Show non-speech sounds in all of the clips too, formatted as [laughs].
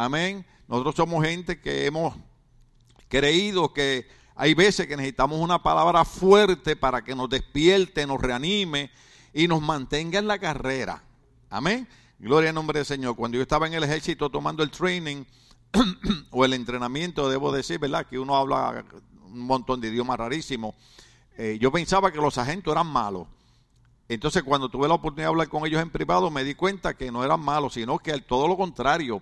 Amén. Nosotros somos gente que hemos creído que hay veces que necesitamos una palabra fuerte para que nos despierte, nos reanime y nos mantenga en la carrera. Amén. Gloria al nombre del Señor. Cuando yo estaba en el ejército tomando el training [clears throat] o el entrenamiento, debo decir, ¿verdad? Que uno habla un montón de idiomas rarísimos. Eh, yo pensaba que los agentes eran malos. Entonces, cuando tuve la oportunidad de hablar con ellos en privado, me di cuenta que no eran malos, sino que todo lo contrario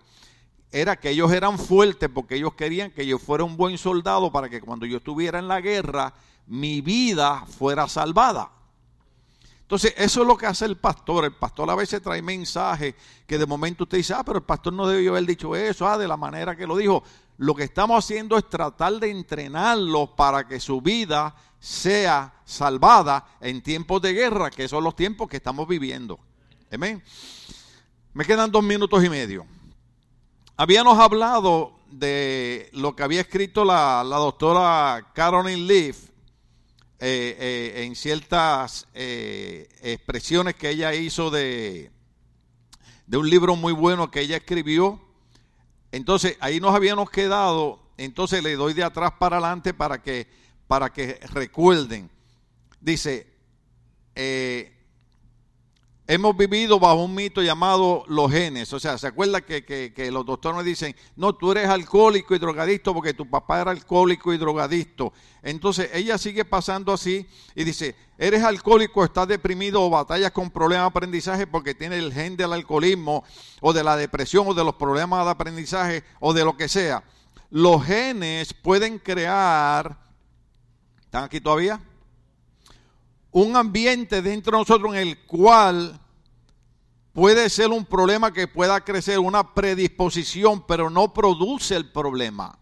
era que ellos eran fuertes porque ellos querían que yo fuera un buen soldado para que cuando yo estuviera en la guerra, mi vida fuera salvada. Entonces, eso es lo que hace el pastor. El pastor a veces trae mensajes que de momento usted dice, ah, pero el pastor no debió haber dicho eso, ah, de la manera que lo dijo. Lo que estamos haciendo es tratar de entrenarlos para que su vida sea salvada en tiempos de guerra, que son los tiempos que estamos viviendo. Amén. Me quedan dos minutos y medio. Habíamos hablado de lo que había escrito la, doctora Caroline Leaf eh, eh, en ciertas eh, expresiones que ella hizo de, de un libro muy bueno que ella escribió. Entonces ahí nos habíamos quedado, entonces le doy de atrás para adelante para que, para que recuerden. Dice, hemos vivido bajo un mito llamado los genes. O sea, ¿se acuerda que, los doctores dicen, no, tú eres alcohólico y drogadicto porque tu papá era alcohólico y drogadicto? Entonces ella sigue pasando así y dice, eres alcohólico, estás deprimido o batallas con problemas de aprendizaje porque tienes el gen del alcoholismo o de la depresión o de los problemas de aprendizaje o de lo que sea. Los genes pueden crear, ¿están aquí todavía? Un ambiente dentro de nosotros en el cual puede ser un problema que pueda crecer, una predisposición, pero no produce el problema.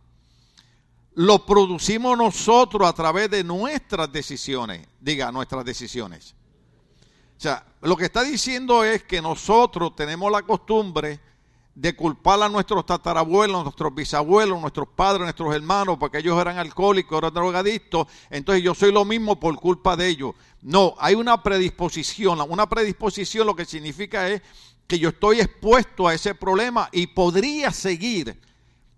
Lo producimos nosotros a través de nuestras decisiones. Diga, nuestras decisiones. O sea, lo que está diciendo es que nosotros tenemos la costumbre de culpar a nuestros tatarabuelos, nuestros bisabuelos, nuestros padres, nuestros hermanos, porque ellos eran alcohólicos, eran drogadictos, entonces yo soy lo mismo por culpa de ellos. No, hay una predisposición. Una predisposición lo que significa es que yo estoy expuesto a ese problema y podría seguir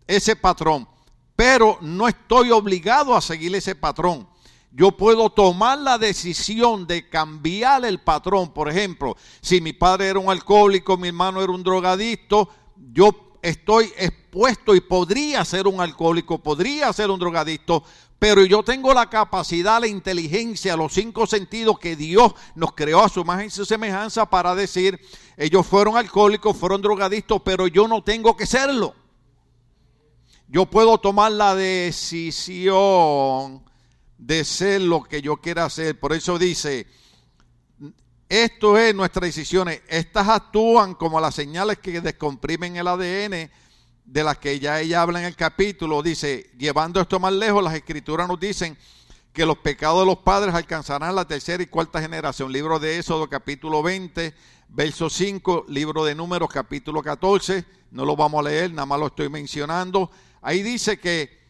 ese patrón, pero no estoy obligado a seguir ese patrón. Yo puedo tomar la decisión de cambiar el patrón. Por ejemplo, si mi padre era un alcohólico, mi hermano era un drogadicto, yo estoy expuesto y podría ser un alcohólico, podría ser un drogadicto, pero yo tengo la capacidad, la inteligencia, los cinco sentidos que Dios nos creó a su imagen y su semejanza para decir, ellos fueron alcohólicos, fueron drogadictos, pero yo no tengo que serlo. Yo puedo tomar la decisión de ser lo que yo quiera hacer. Por eso dice, esto es nuestras decisiones. Estas actúan como las señales que descomprimen el ADN de las que ya ella habla en el capítulo. Dice, llevando esto más lejos, las escrituras nos dicen que los pecados de los padres alcanzarán la tercera y cuarta generación. Libro de Éxodo capítulo 20, verso 5, libro de Números capítulo 14. No lo vamos a leer, nada más lo estoy mencionando. Ahí dice que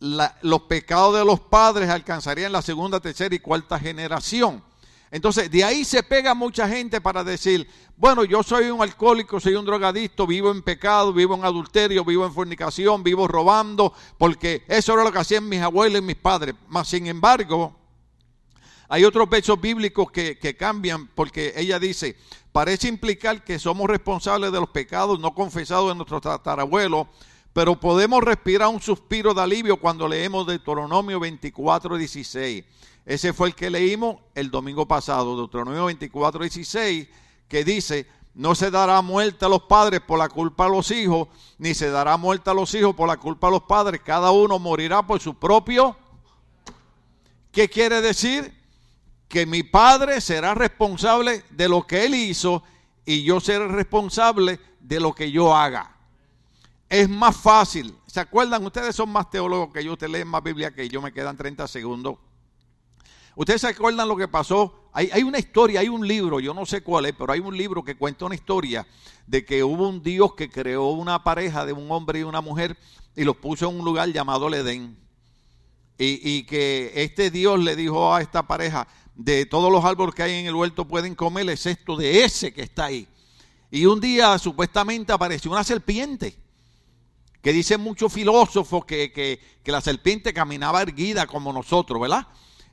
los pecados de los padres alcanzarían la segunda, tercera y cuarta generación. Entonces, de ahí se pega mucha gente para decir, bueno, yo soy un alcohólico, soy un drogadicto, vivo en pecado, vivo en adulterio, vivo en fornicación, vivo robando, porque eso era lo que hacían mis abuelos y mis padres. Mas, sin embargo, hay otros versos bíblicos que, cambian, porque ella dice, parece implicar que somos responsables de los pecados no confesados de nuestros tatarabuelos, pero podemos respirar un suspiro de alivio cuando leemos Deuteronomio 24, 16. Ese fue el que leímos el domingo pasado, Deuteronomio 24, 16, que dice, no se dará muerte a los padres por la culpa de los hijos, ni se dará muerte a los hijos por la culpa de los padres. Cada uno morirá por su propio. ¿Qué quiere decir? Que mi padre será responsable de lo que él hizo y yo seré responsable de lo que yo haga. Es más fácil. ¿Se acuerdan? Ustedes son más teólogos que yo, ustedes leen más Biblia que yo, me quedan 30 segundos. ¿Ustedes se acuerdan lo que pasó? Hay, una historia, hay un libro, yo no sé cuál es, pero hay un libro que cuenta una historia de que hubo un Dios que creó una pareja de un hombre y una mujer y los puso en un lugar llamado Edén. Y, y, que este Dios le dijo a esta pareja, de todos los árboles que hay en el huerto pueden comer, excepto de ese que está ahí. Y un día supuestamente apareció una serpiente que dicen muchos filósofos que, que, que la serpiente caminaba erguida como nosotros, ¿verdad?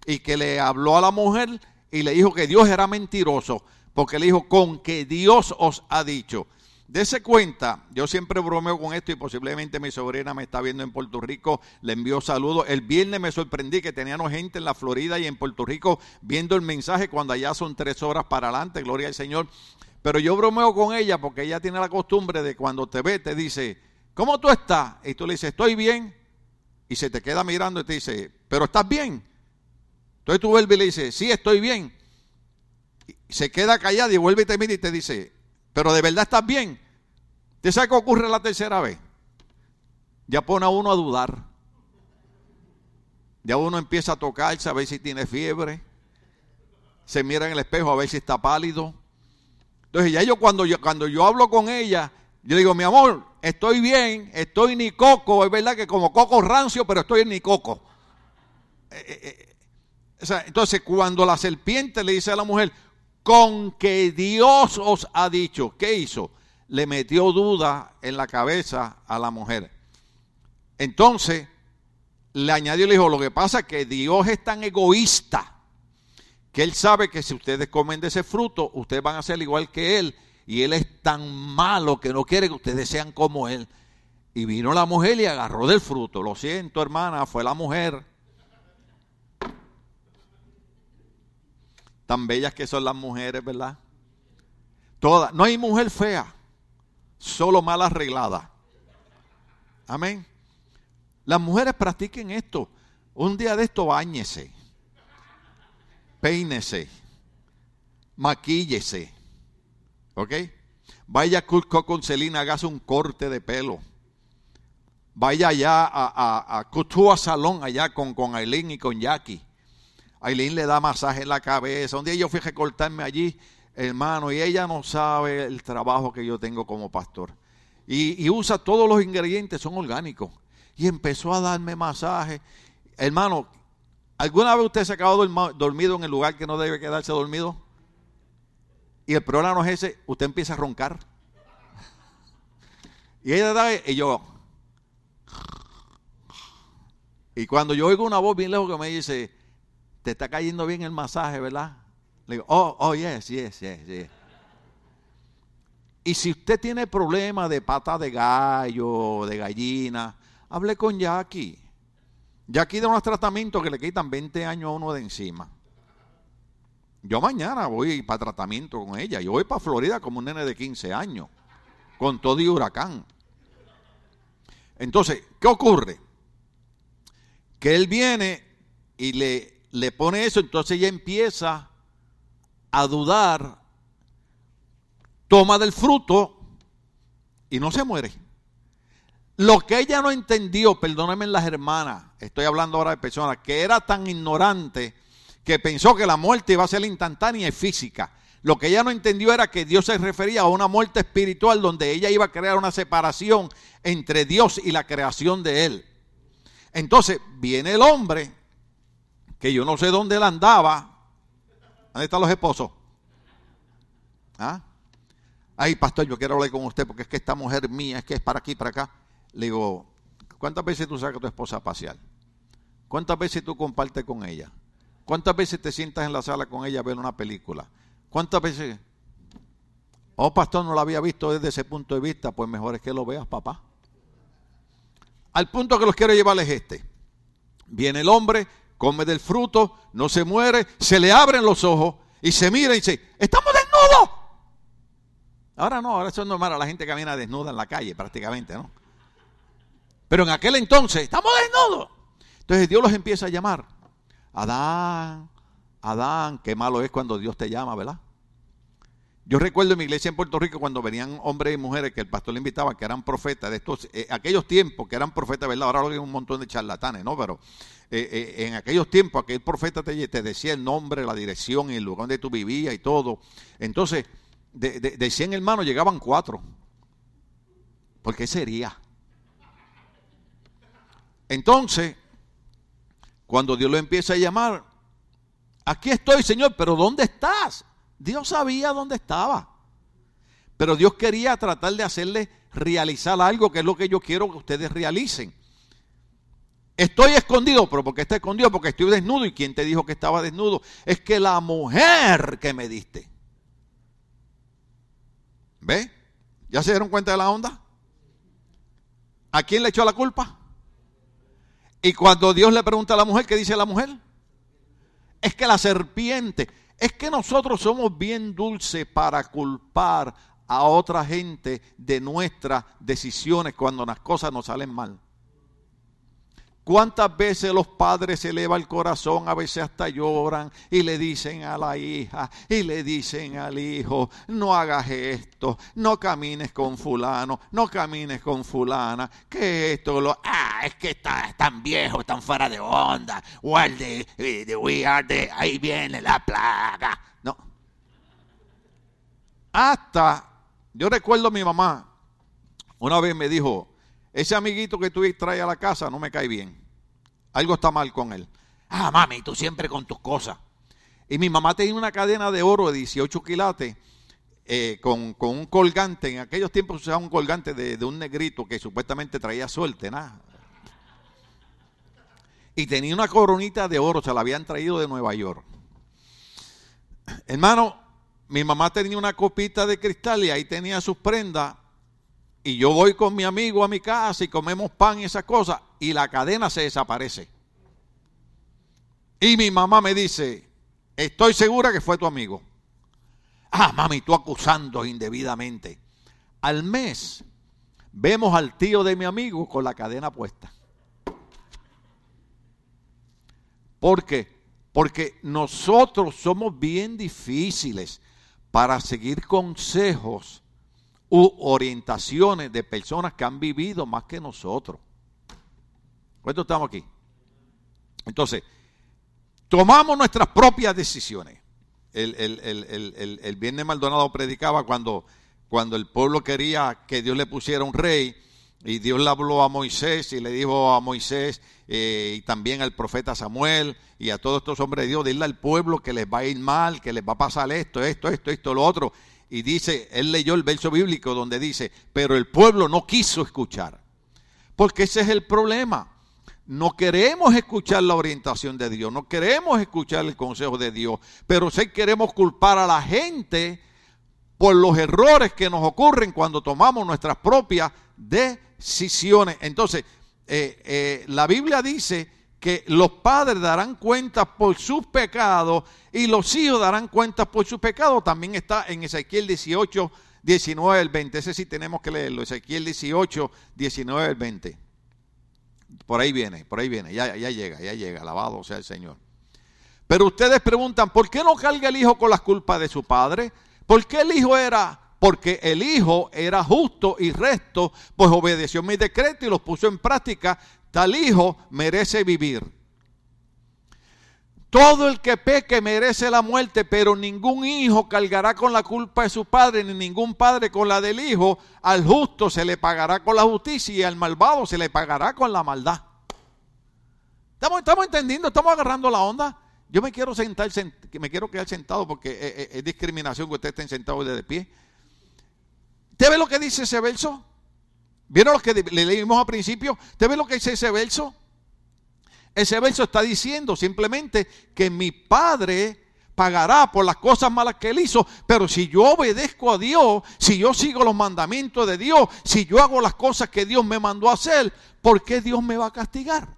Y que le habló a la mujer y le dijo que Dios era mentiroso, porque le dijo, con que Dios os ha dicho. Dese cuenta, yo siempre bromeo con esto y posiblemente mi sobrina me está viendo en Puerto Rico, le envió saludos. El viernes me sorprendí que teníamos gente en la Florida y en Puerto Rico viendo el mensaje cuando allá son tres horas para adelante, gloria al Señor. Pero yo bromeo con ella porque ella tiene la costumbre de cuando te ve, te dice, ¿cómo tú estás? Y tú le dices, estoy bien. Y se te queda mirando y te dice, ¿pero estás bien? Entonces tú vuelves y le dices, sí, estoy bien. Se queda callada y vuelve y te mira y te dice, ¿pero de verdad estás bien? ¿Te sabe qué ocurre la tercera vez? Ya pone a uno a dudar. Ya uno empieza a tocarse a ver si tiene fiebre. Se mira en el espejo a ver si está pálido. Entonces ya yo cuando yo, cuando yo hablo con ella, yo digo, mi amor, estoy bien, estoy ni coco. Es verdad que como coco rancio, pero estoy ni coco. Eh, eh, entonces, cuando la serpiente le dice a la mujer, con que Dios os ha dicho, ¿qué hizo? Le metió duda en la cabeza a la mujer. Entonces, le añadió y le dijo, lo que pasa es que Dios es tan egoísta que Él sabe que si ustedes comen de ese fruto, ustedes van a ser igual que Él. Y Él es tan malo que no quiere que ustedes sean como Él. Y vino la mujer y agarró del fruto. Lo siento, hermana, fue la mujer. Tan bellas que son las mujeres, ¿verdad? Todas. No hay mujer fea, solo mal arreglada. Amén. Las mujeres practiquen esto. Un día de esto bañese, peínese, maquíllese. ¿Ok? Vaya a Cusco con Celina, hágase un corte de pelo. Vaya allá a, a, Salón, allá con, con Aileen y con Jackie. Aileen le da masaje en la cabeza. Un día yo fui a recortarme allí, hermano, y ella no sabe el trabajo que yo tengo como pastor. Y, usa todos los ingredientes, son orgánicos. Y empezó a darme masaje. Hermano, ¿alguna vez usted se ha quedado dormido en el lugar que no debe quedarse dormido? Y el problema no es ese, usted empieza a roncar. Y ella da, y yo. Y cuando yo oigo una voz bien lejos que me dice, te está cayendo bien el masaje, ¿verdad? Le digo, oh, oh, yes, yes, yes, yes. Y si usted tiene problemas de pata de gallo, de gallina, hable con Jackie. Jackie da unos tratamientos que le quitan 20 años a uno de encima. Yo mañana voy para tratamiento con ella. Yo voy para Florida como un nene de 15 años, con todo y huracán. Entonces, ¿qué ocurre? Que él viene y le le pone eso, entonces ella empieza a dudar, toma del fruto y no se muere. Lo que ella no entendió, perdónenme las hermanas, estoy hablando ahora de personas, que era tan ignorante que pensó que la muerte iba a ser instantánea y física. Lo que ella no entendió era que Dios se refería a una muerte espiritual donde ella iba a crear una separación entre Dios y la creación de Él. Entonces viene el hombre que yo no sé dónde él andaba. ¿Dónde están los esposos? ¿Ah? Ay, pastor, yo quiero hablar con usted porque es que esta mujer mía, es que es para aquí, para acá. Le digo, ¿cuántas veces tú sacas a tu esposa a pasear? ¿Cuántas veces tú compartes con ella? ¿Cuántas veces te sientas en la sala con ella a ver una película? ¿Cuántas veces? Oh, pastor, no la había visto desde ese punto de vista. Pues mejor es que lo veas, papá. Al punto que los quiero llevar es este. Viene el hombre, come del fruto, no se muere, se le abren los ojos y se mira y dice, estamos desnudos. Ahora no, ahora eso es normal, la gente camina desnuda en la calle prácticamente, ¿no? Pero en aquel entonces, estamos desnudos. Entonces Dios los empieza a llamar. Adán, Adán, qué malo es cuando Dios te llama, ¿verdad? Yo recuerdo en mi iglesia en Puerto Rico cuando venían hombres y mujeres que el pastor le invitaba, que eran profetas de estos, eh, aquellos tiempos que eran profetas, ¿verdad? Ahora hay un montón de charlatanes, ¿no? Pero eh, eh, en aquellos tiempos aquel profeta te, decía el nombre, la dirección el lugar donde tú vivías y todo. Entonces, de, de, 100 hermanos llegaban cuatro. ¿Por qué sería? Entonces, cuando Dios lo empieza a llamar, aquí estoy, Señor, pero ¿dónde estás? Dios sabía dónde estaba. Pero Dios quería tratar de hacerle realizar algo que es lo que yo quiero que ustedes realicen. Estoy escondido, pero porque está escondido? Porque estoy desnudo. ¿Y quién te dijo que estaba desnudo? Es que la mujer que me diste. ¿Ve? ¿Ya se dieron cuenta de la onda? ¿A quién le echó la culpa? Y cuando Dios le pregunta a la mujer, ¿qué dice la mujer? Es que la serpiente, es que nosotros somos bien dulces para culpar a otra gente de nuestras decisiones cuando las cosas nos salen mal. ¿Cuántas veces los padres se eleva el corazón, a veces hasta lloran y le dicen a la hija y le dicen al hijo, no hagas esto, no camines con fulano, no camines con fulana, que esto, lo, ah, es que está tan viejo, tan fuera de onda, well, de, de, we are de, ahí viene la plaga. No. Hasta, yo recuerdo a mi mamá, una vez me dijo, ese amiguito que tú traes a la casa no me cae bien. Algo está mal con él. Ah, mami, tú siempre con tus cosas. Y mi mamá tenía una cadena de oro de 18 quilates eh, con, un colgante. En aquellos tiempos usaba un colgante de, un negrito que supuestamente traía suerte, nada. Y tenía una coronita de oro, se la habían traído de Nueva York. Hermano, mi mamá tenía una copita de cristal y ahí tenía sus prendas y yo voy con mi amigo a mi casa y comemos pan y esas cosas y la cadena se desaparece. Y mi mamá me dice, estoy segura que fue tu amigo. Ah, mami, tú acusando indebidamente. Al mes vemos al tío de mi amigo con la cadena puesta. ¿Por qué? Porque nosotros somos bien difíciles para seguir consejos u orientaciones de personas que han vivido más que nosotros. ¿Cuántos estamos aquí? Entonces, tomamos nuestras propias decisiones. El, el, viernes Maldonado predicaba cuando, cuando el pueblo quería que Dios le pusiera un rey y Dios le habló a Moisés y le dijo a Moisés eh, y también al profeta Samuel y a todos estos hombres de Dios, dile al pueblo que les va a ir mal, que les va a pasar esto, esto, esto, esto, lo otro y dice, él leyó el verso bíblico donde dice, pero el pueblo no quiso escuchar. Porque ese es el problema. No queremos escuchar la orientación de Dios, no queremos escuchar el consejo de Dios, pero sí queremos culpar a la gente por los errores que nos ocurren cuando tomamos nuestras propias decisiones. Entonces, eh, eh, la Biblia dice que los padres darán cuenta por sus pecados y los hijos darán cuenta por sus pecados. También está en Ezequiel 18, 19 al 20. Ese sí tenemos que leerlo. Ezequiel 18, 19 al 20. Por ahí viene, por ahí viene. Ya, ya llega, ya llega. Alabado sea el Señor. Pero ustedes preguntan, ¿por qué no carga el hijo con las culpas de su padre? ¿Por qué el hijo era porque el Hijo era justo y recto, pues obedeció mi decreto y los puso en práctica, tal hijo merece vivir. Todo el que peque merece la muerte, pero ningún hijo cargará con la culpa de su padre, ni ningún padre con la del hijo. Al justo se le pagará con la justicia y al malvado se le pagará con la maldad. ¿Estamos, estamos entendiendo? ¿Estamos agarrando la onda? Yo me quiero sentar, me quiero quedar sentado porque es, discriminación que ustedes estén sentados de pie. ¿Usted ve lo que dice ese verso? ¿Vieron lo que le leímos al principio? ¿Usted ve lo que dice ese verso? Ese verso está diciendo simplemente que mi Padre pagará por las cosas malas que él hizo, pero si yo obedezco a Dios, si yo sigo los mandamientos de Dios, si yo hago las cosas que Dios me mandó a hacer, ¿por qué Dios me va a castigar?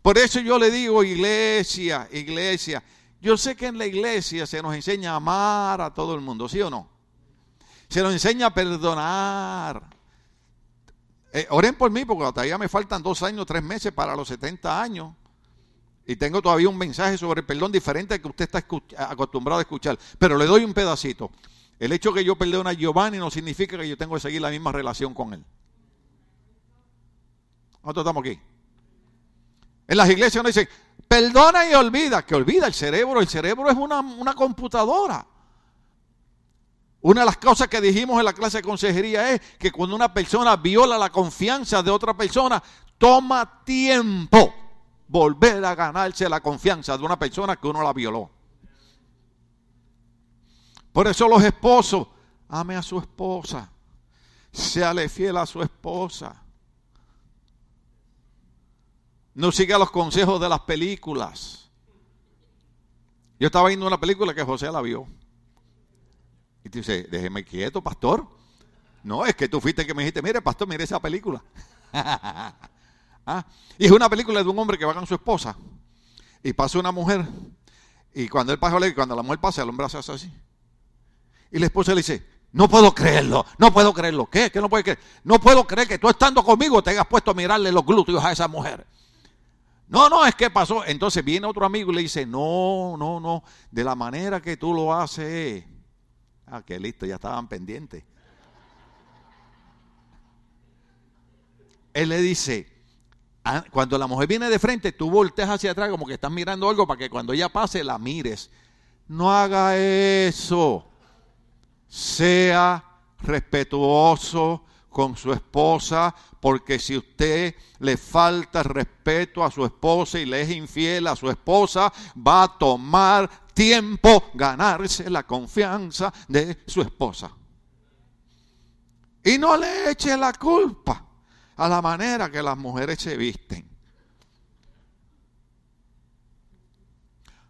Por eso yo le digo, iglesia, iglesia, yo sé que en la iglesia se nos enseña a amar a todo el mundo, ¿sí o no? Se nos enseña a perdonar. Eh, oren por mí porque todavía me faltan dos años, tres meses para los 70 años. Y tengo todavía un mensaje sobre el perdón diferente al que usted está acostumbrado a escuchar. Pero le doy un pedacito. El hecho que yo perdone a Giovanni no significa que yo tengo que seguir la misma relación con él. Nosotros estamos aquí. En las iglesias nos dicen, perdona y olvida. Que olvida el cerebro. El cerebro es una, una computadora. Una de las cosas que dijimos en la clase de consejería es que cuando una persona viola la confianza de otra persona, toma tiempo volver a ganarse la confianza de una persona que uno la violó. Por eso los esposos, ame a su esposa, séale fiel a su esposa. No siga los consejos de las películas. Yo estaba viendo una película que José la vio. Y te dice, déjeme quieto, pastor. No, es que tú fuiste que me dijiste, mire, pastor, mire esa película. [laughs] Ah, y es una película de un hombre que va con su esposa. Y pasa una mujer. Y cuando él pasa, cuando la mujer pasa, el hombre hace así. Y la esposa le dice, no puedo creerlo, no puedo creerlo. ¿Qué? ¿Qué no puede creer? No puedo creer que tú estando conmigo te hayas puesto a mirarle los glúteos a esa mujer. No, no, es que pasó. Entonces viene otro amigo y le dice, no, no, no, de la manera que tú lo haces. Ah, que listo, ya estaban pendientes. Él le dice, ah, cuando la mujer viene de frente, tú volteas hacia atrás como que estás mirando algo para que cuando ella pase la mires. No haga eso. Sea respetuoso con su esposa, porque si usted le falta respeto a su esposa y le es infiel a su esposa, va a tomar tiempo ganarse la confianza de su esposa. Y no le eche la culpa a la manera que las mujeres se visten.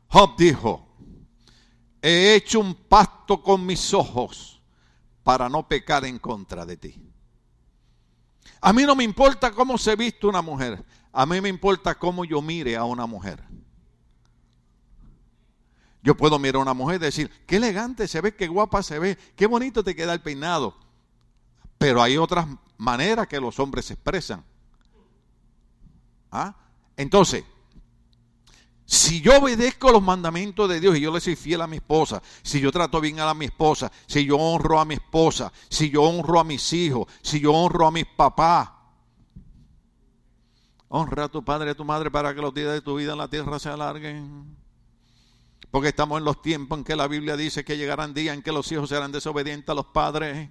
Job dijo, he hecho un pacto con mis ojos para no pecar en contra de ti. A mí no me importa cómo se viste una mujer. A mí me importa cómo yo mire a una mujer. Yo puedo mirar a una mujer y decir, qué elegante se ve, qué guapa se ve, qué bonito te queda el peinado. Pero hay otras maneras que los hombres se expresan. ¿Ah? Entonces, si yo obedezco los mandamientos de Dios y yo le soy fiel a mi esposa, si yo trato bien a mi esposa, si yo honro a mi esposa, si yo honro a mis hijos, si yo honro a mis papás, honra a tu padre y a tu madre para que los días de tu vida en la tierra se alarguen. Porque estamos en los tiempos en que la Biblia dice que llegarán días en que los hijos serán desobedientes a los padres.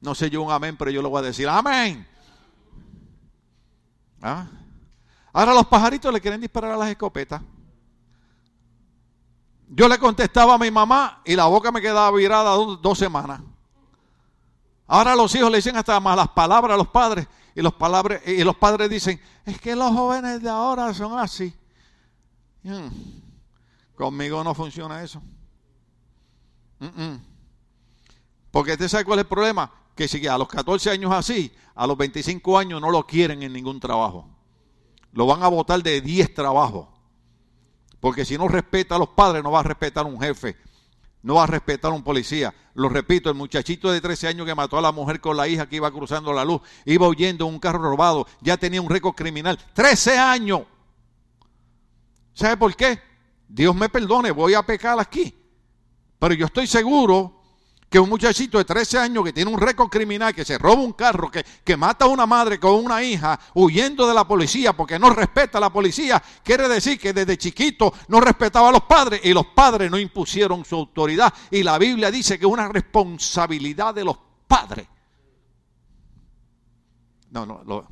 No sé yo un amén, pero yo lo voy a decir amén. ¿Ah? Ahora los pajaritos le quieren disparar a las escopetas. Yo le contestaba a mi mamá y la boca me quedaba virada dos, semanas. Ahora los hijos le dicen hasta malas palabras a los padres y los, y los padres dicen, es que los jóvenes de ahora son así. Hmm. Conmigo no funciona eso. Porque usted sabe cuál es el problema. Que si a los 14 años así, a los 25 años no lo quieren en ningún trabajo lo van a votar de 10 trabajos. Porque si no respeta a los padres, no va a respetar a un jefe, no va a respetar a un policía. Lo repito, el muchachito de 13 años que mató a la mujer con la hija que iba cruzando la luz, iba huyendo en un carro robado, ya tenía un récord criminal. 13 años. ¿Sabe por qué? Dios me perdone, voy a pecar aquí. Pero yo estoy seguro que un muchachito de 13 años que tiene un récord criminal, que se roba un carro, que, que mata a una madre con una hija, huyendo de la policía porque no respeta a la policía, quiere decir que desde chiquito no respetaba a los padres y los padres no impusieron su autoridad. Y la Biblia dice que es una responsabilidad de los padres. No, no,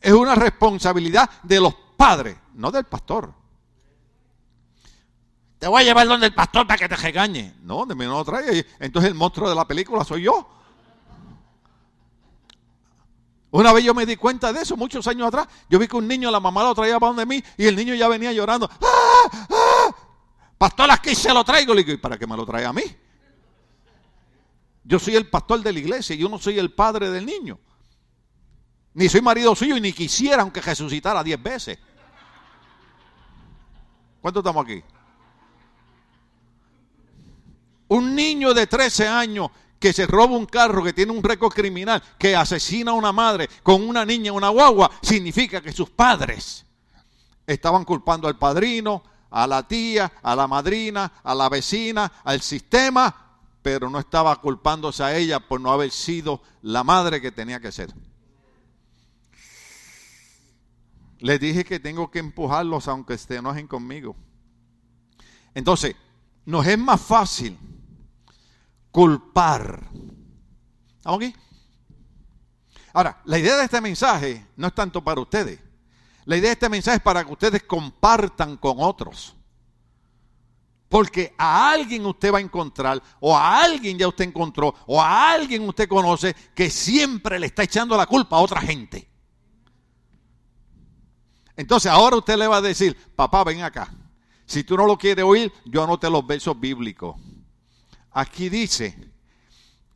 es una responsabilidad de los padres, no del pastor. Te voy a llevar donde el pastor para que te regañe. No, de mí no lo trae. Entonces el monstruo de la película soy yo. Una vez yo me di cuenta de eso, muchos años atrás. Yo vi que un niño, la mamá lo traía para donde mí y el niño ya venía llorando. ¡Ah! ¡Ah! Pastor, aquí se lo traigo. Le digo, ¿y para qué me lo trae a mí? Yo soy el pastor de la iglesia, yo no soy el padre del niño. Ni soy marido suyo y ni quisiera aunque resucitara diez veces. ¿Cuántos estamos aquí? Un niño de 13 años que se roba un carro, que tiene un récord criminal, que asesina a una madre con una niña, una guagua, significa que sus padres estaban culpando al padrino, a la tía, a la madrina, a la vecina, al sistema, pero no estaba culpándose a ella por no haber sido la madre que tenía que ser. Les dije que tengo que empujarlos aunque se enojen conmigo. Entonces, nos es más fácil culpar. ¿Estamos aquí? Ahora, la idea de este mensaje no es tanto para ustedes. La idea de este mensaje es para que ustedes compartan con otros Porque a alguien usted va a encontrar, o a alguien ya usted encontró, o a alguien usted conoce que siempre le está echando la culpa a otra gente. Entonces ahora usted le va a decir, papá, ven acá. Si tú no lo quieres oír, yo anote los versos bíblicos. Aquí dice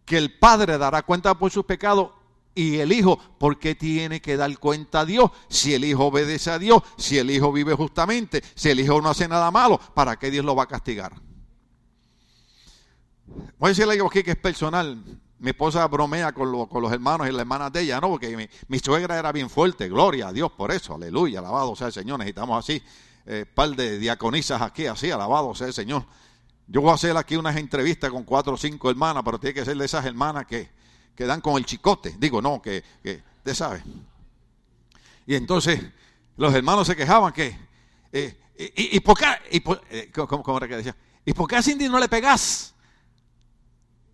que el Padre dará cuenta por sus pecados y el Hijo, ¿por qué tiene que dar cuenta a Dios? Si el Hijo obedece a Dios, si el Hijo vive justamente, si el Hijo no hace nada malo, ¿para qué Dios lo va a castigar? Voy a decirle algo aquí que es personal. Mi esposa bromea con, los hermanos y las hermanas de ella, ¿no? Porque mi, suegra era bien fuerte, gloria a Dios por eso, aleluya, alabado sea el Señor. Necesitamos así, eh, par de diaconisas aquí, así, alabado sea el Señor. Yo voy a hacer aquí unas entrevistas con cuatro o cinco hermanas, pero tiene que ser de esas hermanas que, que dan con el chicote. Digo, no, que, que usted sabe. Y entonces los hermanos se quejaban que, eh, y, por qué, y eh, ¿cómo, era que decía? ¿Y por qué a Cindy no le pegas?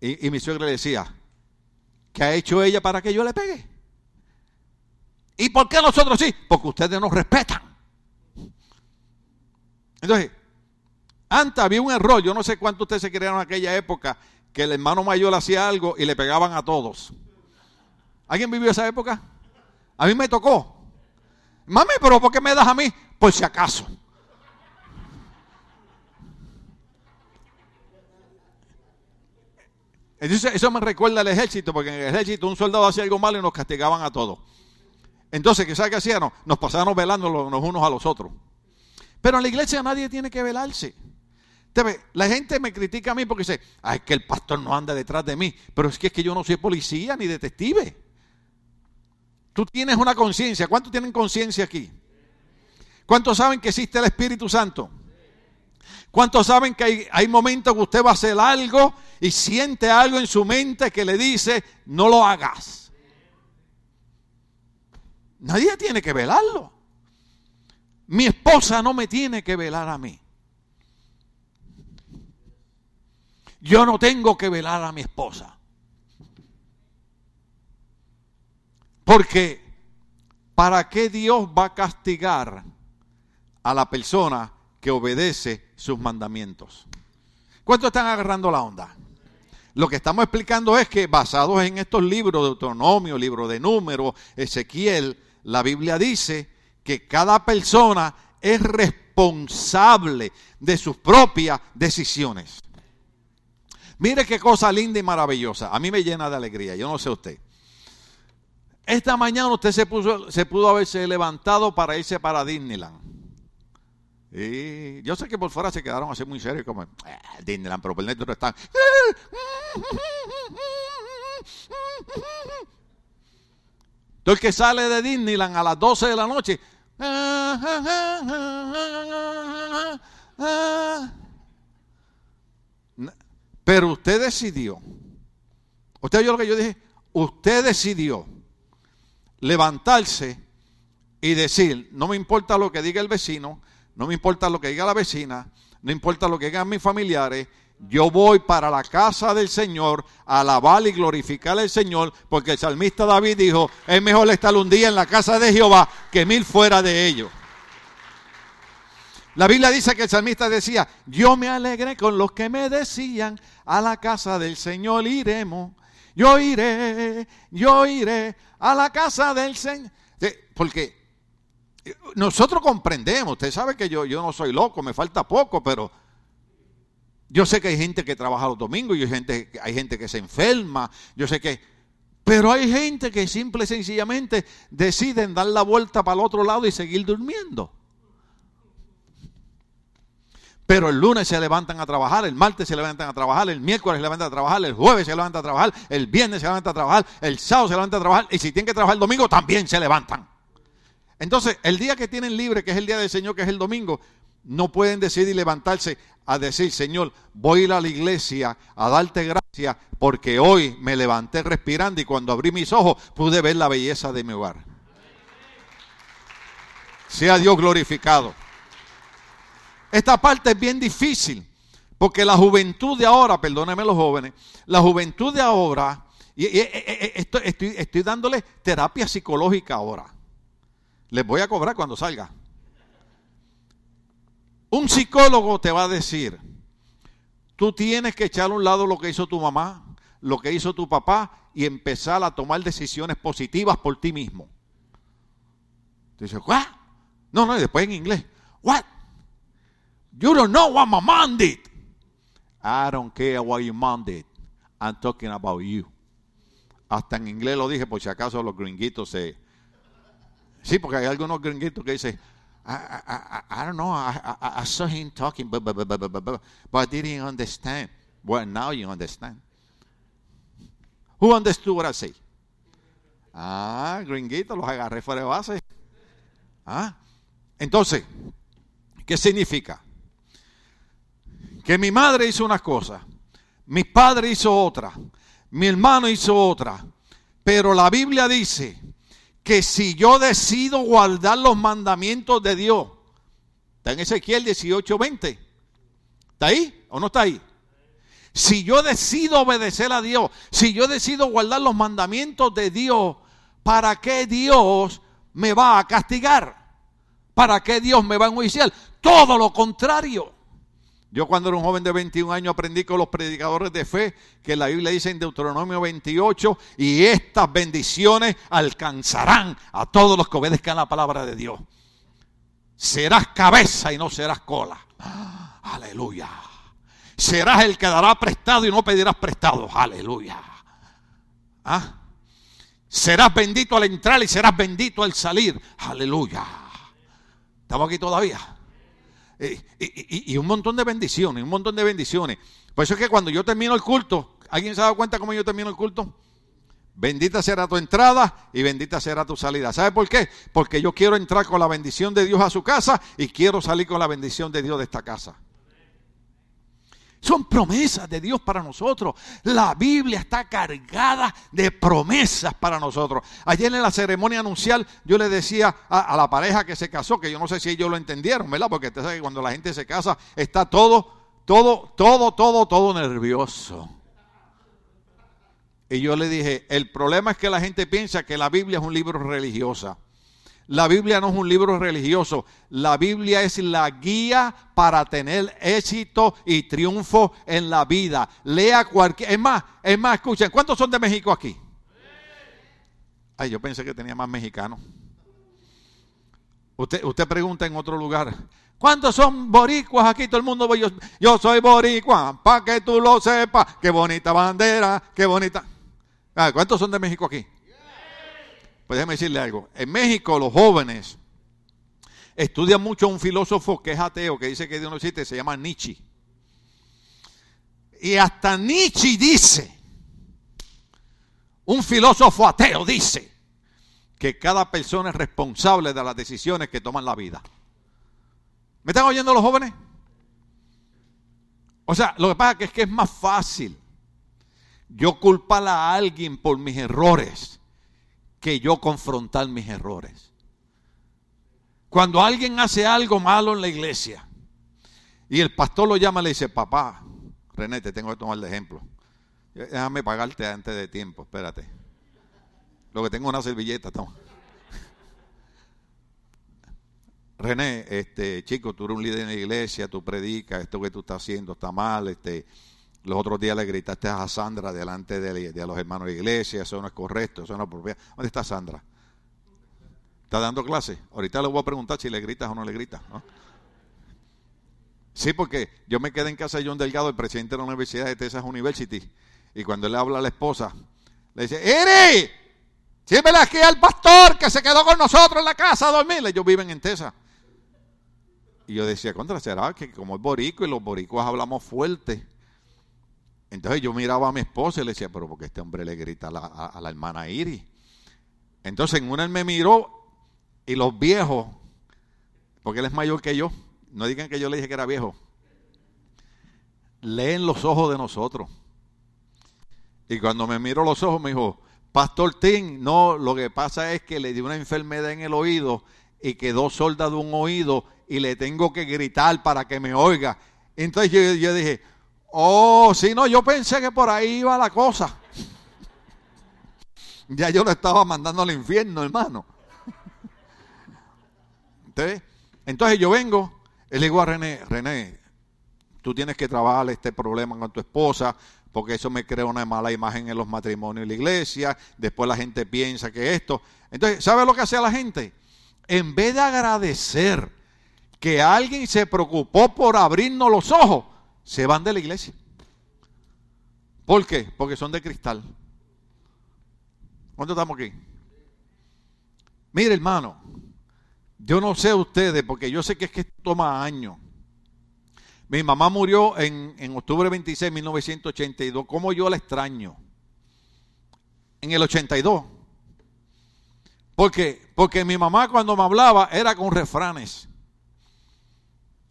Y, y mi suegra le decía, ¿qué ha hecho ella para que yo le pegue? ¿Y por qué nosotros sí? Porque ustedes nos respetan. Entonces, antes había un error, yo no sé cuánto ustedes se crearon en aquella época, que el hermano mayor hacía algo y le pegaban a todos. ¿Alguien vivió esa época? A mí me tocó. Mami, pero ¿por qué me das a mí? Por si acaso. Entonces, eso me recuerda al ejército, porque en el ejército un soldado hacía algo malo y nos castigaban a todos. Entonces, ¿qué sabe qué hacían? Nos pasábamos velando los unos a los otros. Pero en la iglesia nadie tiene que velarse. La gente me critica a mí porque dice, ay, que el pastor no anda detrás de mí. Pero es que, es que yo no soy policía ni detective. Tú tienes una conciencia. ¿Cuántos tienen conciencia aquí? ¿Cuántos saben que existe el Espíritu Santo? ¿Cuántos saben que hay, momentos que usted va a hacer algo y siente algo en su mente que le dice, no lo hagas? Nadie tiene que velarlo. Mi esposa no me tiene que velar a mí. Yo no tengo que velar a mi esposa. Porque, ¿para qué Dios va a castigar a la persona que obedece sus mandamientos? ¿Cuántos están agarrando la onda? Lo que estamos explicando es que basados en estos libros de Autonomio, libro de Números, Ezequiel, la Biblia dice que cada persona es responsable de sus propias decisiones. Mire qué cosa linda y maravillosa. A mí me llena de alegría. Yo no sé usted. Esta mañana usted se, pudo haberse levantado para irse para Disneyland. Y yo sé que por fuera se quedaron así muy serios como eh, Disneyland, pero por dentro están. Todo el que sale de Disneyland a las 12 de la noche. Pero usted decidió. Usted oyó lo que yo dije. Usted decidió levantarse y decir, no me importa lo que diga el vecino, no me importa lo que diga la vecina, no importa lo que digan mis familiares, yo voy para la casa del Señor a alabar y glorificar al Señor, porque el salmista David dijo, es mejor estar un día en la casa de Jehová que mil fuera de ellos. La Biblia dice que el salmista decía, yo me alegré con los que me decían, a la casa del Señor iremos. Yo iré, yo iré a la casa del Señor. Porque nosotros comprendemos, usted sabe que yo, yo no soy loco, me falta poco, pero yo sé que hay gente que trabaja los domingos, y hay gente, hay gente que se enferma, yo sé que... Pero hay gente que simple y sencillamente deciden dar la vuelta para el otro lado y seguir durmiendo. Pero el lunes se levantan a trabajar, el martes se levantan a trabajar, el miércoles se levantan a trabajar, el jueves se levantan a trabajar, el viernes se levantan a trabajar, el sábado se levantan a trabajar y si tienen que trabajar el domingo también se levantan. Entonces, el día que tienen libre, que es el día del Señor, que es el domingo, no pueden decidir levantarse a decir, Señor, voy a ir a la iglesia a darte gracias porque hoy me levanté respirando y cuando abrí mis ojos pude ver la belleza de mi hogar. Sea Dios glorificado. Esta parte es bien difícil, porque la juventud de ahora, perdónenme los jóvenes, la juventud de ahora, y, estoy, estoy dándole terapia psicológica ahora. Les voy a cobrar cuando salga. Un psicólogo te va a decir, tú tienes que echar a un lado lo que hizo tu mamá, lo que hizo tu papá y empezar a tomar decisiones positivas por ti mismo. Dices, ¿what? No, no, y después en inglés, ¿what? You don't know what my mom did. I don't care what your mom did. I'm talking about you. Hasta en inglés lo dije por si acaso los gringuitos se... Sí, porque hay algunos gringuitos que dicen, I, I, I, don't know, I, I, saw him talking, but, but, but, but, but, but I didn't understand. Well, now you understand. Who understood what I say? Ah, gringuitos, los agarré fuera de base. Ah, entonces, ¿qué significa? Que mi madre hizo una cosa, mi padre hizo otra, mi hermano hizo otra. Pero la Biblia dice que si yo decido guardar los mandamientos de Dios, está en Ezequiel 18:20. ¿Está ahí o no está ahí? Si yo decido obedecer a Dios, si yo decido guardar los mandamientos de Dios, ¿para qué Dios me va a castigar? ¿Para qué Dios me va a enjuiciar? Todo lo contrario. Yo cuando era un joven de 21 años aprendí con los predicadores de fe que la Biblia dice en Deuteronomio 28 y estas bendiciones alcanzarán a todos los que obedezcan la palabra de Dios. Serás cabeza y no serás cola. aleluya. Serás el que dará prestado y no pedirás prestado. Aleluya. ¿Ah? Serás bendito al entrar y serás bendito al salir. Aleluya. ¿Estamos aquí todavía? Y, un montón de bendiciones, un montón de bendiciones. Por eso es que cuando yo termino el culto, ¿alguien se ha dado cuenta cómo yo termino el culto? Bendita será tu entrada y bendita será tu salida. ¿Sabe por qué? Porque yo quiero entrar con la bendición de Dios a su casa y quiero salir con la bendición de Dios de esta casa. Son promesas de Dios para nosotros. La Biblia está cargada de promesas para nosotros. Ayer en la ceremonia anuncial yo le decía a, la pareja que se casó, que yo no sé si ellos lo entendieron, ¿verdad? Porque usted sabe que cuando la gente se casa está todo, todo, todo, todo, todo nervioso. Y yo le dije, el problema es que la gente piensa que la Biblia es un libro religioso. La Biblia no es un libro religioso. La Biblia es la guía para tener éxito y triunfo en la vida. Lea cualquier... Es más, es más, escuchen, ¿cuántos son de México aquí? Ay, yo pensé que tenía más mexicanos. Usted, usted pregunta en otro lugar, ¿cuántos son boricuas aquí? Todo el mundo, yo, yo soy boricua, para que tú lo sepas. Qué bonita bandera, qué bonita. Ah, ¿Cuántos son de México aquí? Pues déjeme decirle algo. En México los jóvenes estudian mucho a un filósofo que es ateo, que dice que Dios no existe, se llama Nietzsche. Y hasta Nietzsche dice, un filósofo ateo dice, que cada persona es responsable de las decisiones que toman la vida. ¿Me están oyendo los jóvenes? O sea, lo que pasa es que es más fácil yo culpar a alguien por mis errores que yo confrontar mis errores. Cuando alguien hace algo malo en la iglesia y el pastor lo llama y le dice, papá, René, te tengo que tomar de ejemplo. Déjame pagarte antes de tiempo, espérate. Lo que tengo una servilleta, toma. [laughs] René, este chico, tú eres un líder en la iglesia, tú predicas, esto que tú estás haciendo está mal, este, los otros días le gritaste a Sandra delante de, los hermanos de la iglesia, eso no es correcto, eso no es propio. ¿Dónde está Sandra? ¿Está dando clase? Ahorita le voy a preguntar si le gritas o no le gritas. Sí, porque yo me quedé en casa de John Delgado, el presidente de la Universidad de Texas University, y cuando él le habla a la esposa, le dice, ¡Eri! Sírvele aquí al pastor que se quedó con nosotros en la casa a dormir. Ellos viven en Texas. Y yo decía, contra, ¿será que como es borico y los boricuas hablamos fuerte? Entonces yo miraba a mi esposa y le decía, pero porque este hombre le grita a la, hermana Iris. Entonces en una él me miró y los viejos, porque él es mayor que yo, no digan que yo le dije que era viejo, leen los ojos de nosotros. Y cuando me miró los ojos me dijo, Pastor Tim, no, lo que pasa es que le di una enfermedad en el oído y quedó sorda de un oído y le tengo que gritar para que me oiga. Entonces yo, yo dije, Oh, si no, yo pensé que por ahí iba la cosa. Ya yo lo estaba mandando al infierno, hermano. Entonces, entonces yo vengo le digo a René, René, tú tienes que trabajar este problema con tu esposa, porque eso me crea una mala imagen en los matrimonios y la iglesia, después la gente piensa que esto. Entonces, ¿sabe lo que hace la gente? En vez de agradecer que alguien se preocupó por abrirnos los ojos, se van de la iglesia. ¿Por qué? Porque son de cristal. ¿Cuánto estamos aquí? Mire, hermano, yo no sé ustedes, porque yo sé que es que toma años. Mi mamá murió en, en octubre 26 de 1982. ¿Cómo yo la extraño? En el 82. ¿Por qué? Porque mi mamá cuando me hablaba era con refranes.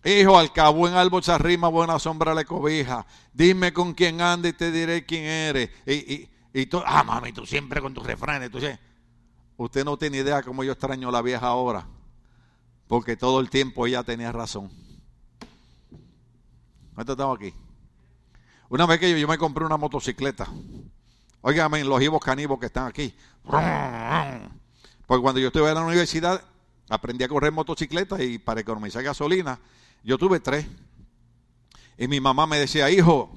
Hijo, al cabo en árbol se arrima, buena sombra le cobija. Dime con quién anda y te diré quién eres. Y, y, y tú, ah, mami, tú siempre con tus refranes. Tú, usted no tiene idea cómo yo extraño a la vieja ahora. Porque todo el tiempo ella tenía razón. ¿Cuánto estamos aquí? Una vez que yo, me compré una motocicleta. Óigame, los ibos canibos que están aquí. Porque cuando yo estuve en la universidad, aprendí a correr motocicleta y para economizar gasolina, yo tuve tres. Y mi mamá me decía, hijo,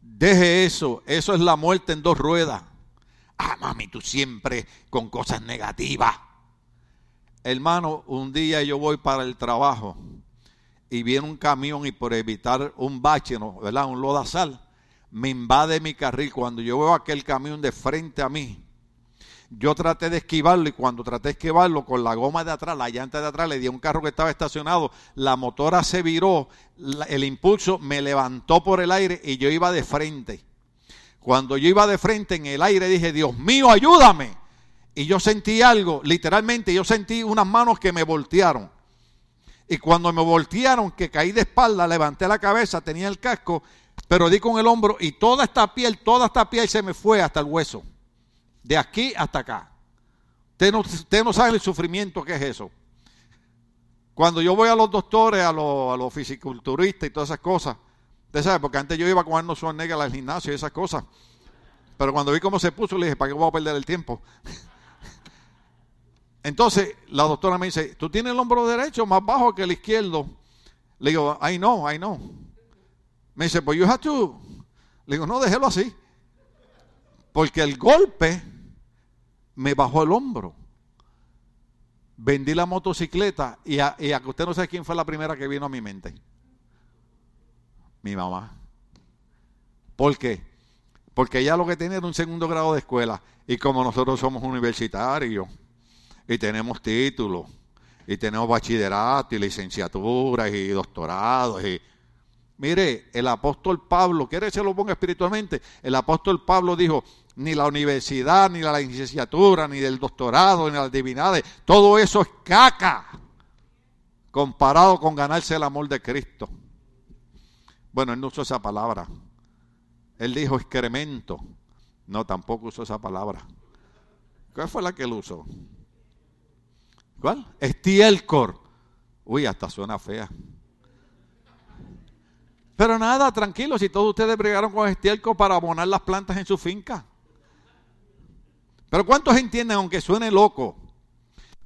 deje eso, eso es la muerte en dos ruedas. Ah, mami, tú siempre con cosas negativas. Hermano, un día yo voy para el trabajo y viene un camión y por evitar un bache, ¿verdad? Un lodazal, me invade mi carril. Cuando yo veo aquel camión de frente a mí, yo traté de esquivarlo y cuando traté de esquivarlo con la goma de atrás, la llanta de atrás, le di a un carro que estaba estacionado, la motora se viró, el impulso me levantó por el aire y yo iba de frente. Cuando yo iba de frente en el aire dije, Dios mío, ayúdame. Y yo sentí algo, literalmente yo sentí unas manos que me voltearon. Y cuando me voltearon, que caí de espalda, levanté la cabeza, tenía el casco, pero di con el hombro y toda esta piel, toda esta piel se me fue hasta el hueso de aquí hasta acá. Usted no, sabe el sufrimiento que es eso. Cuando yo voy a los doctores, a los, fisiculturistas y todas esas cosas, usted sabe, porque antes yo iba con Arnold Schwarzenegger al gimnasio y esas cosas. Pero cuando vi cómo se puso, le dije, ¿para qué voy a perder el tiempo? [laughs] Entonces, la doctora me dice, ¿tú tienes el hombro derecho más bajo que el izquierdo? Le digo, ay no, ay no. Me dice, pues you have to. Le digo, no, déjelo así. Porque el golpe me bajó el hombro. Vendí la motocicleta y a, que usted no sabe quién fue la primera que vino a mi mente. Mi mamá. ¿Por qué? Porque ella lo que tenía era un segundo grado de escuela. Y como nosotros somos universitarios y tenemos títulos y tenemos bachillerato y licenciaturas y doctorados y Mire, el apóstol Pablo, ¿quiere que se lo ponga espiritualmente? El apóstol Pablo dijo, ni la universidad, ni la licenciatura, ni el doctorado, ni las divinidades, todo eso es caca comparado con ganarse el amor de Cristo. Bueno, él no usó esa palabra. Él dijo excremento. No, tampoco usó esa palabra. ¿Cuál fue la que él usó? ¿Cuál? Estielcor. Uy, hasta suena fea. Pero nada, tranquilo, si todos ustedes bregaron con estiércol para abonar las plantas en su finca. Pero ¿cuántos entienden, aunque suene loco?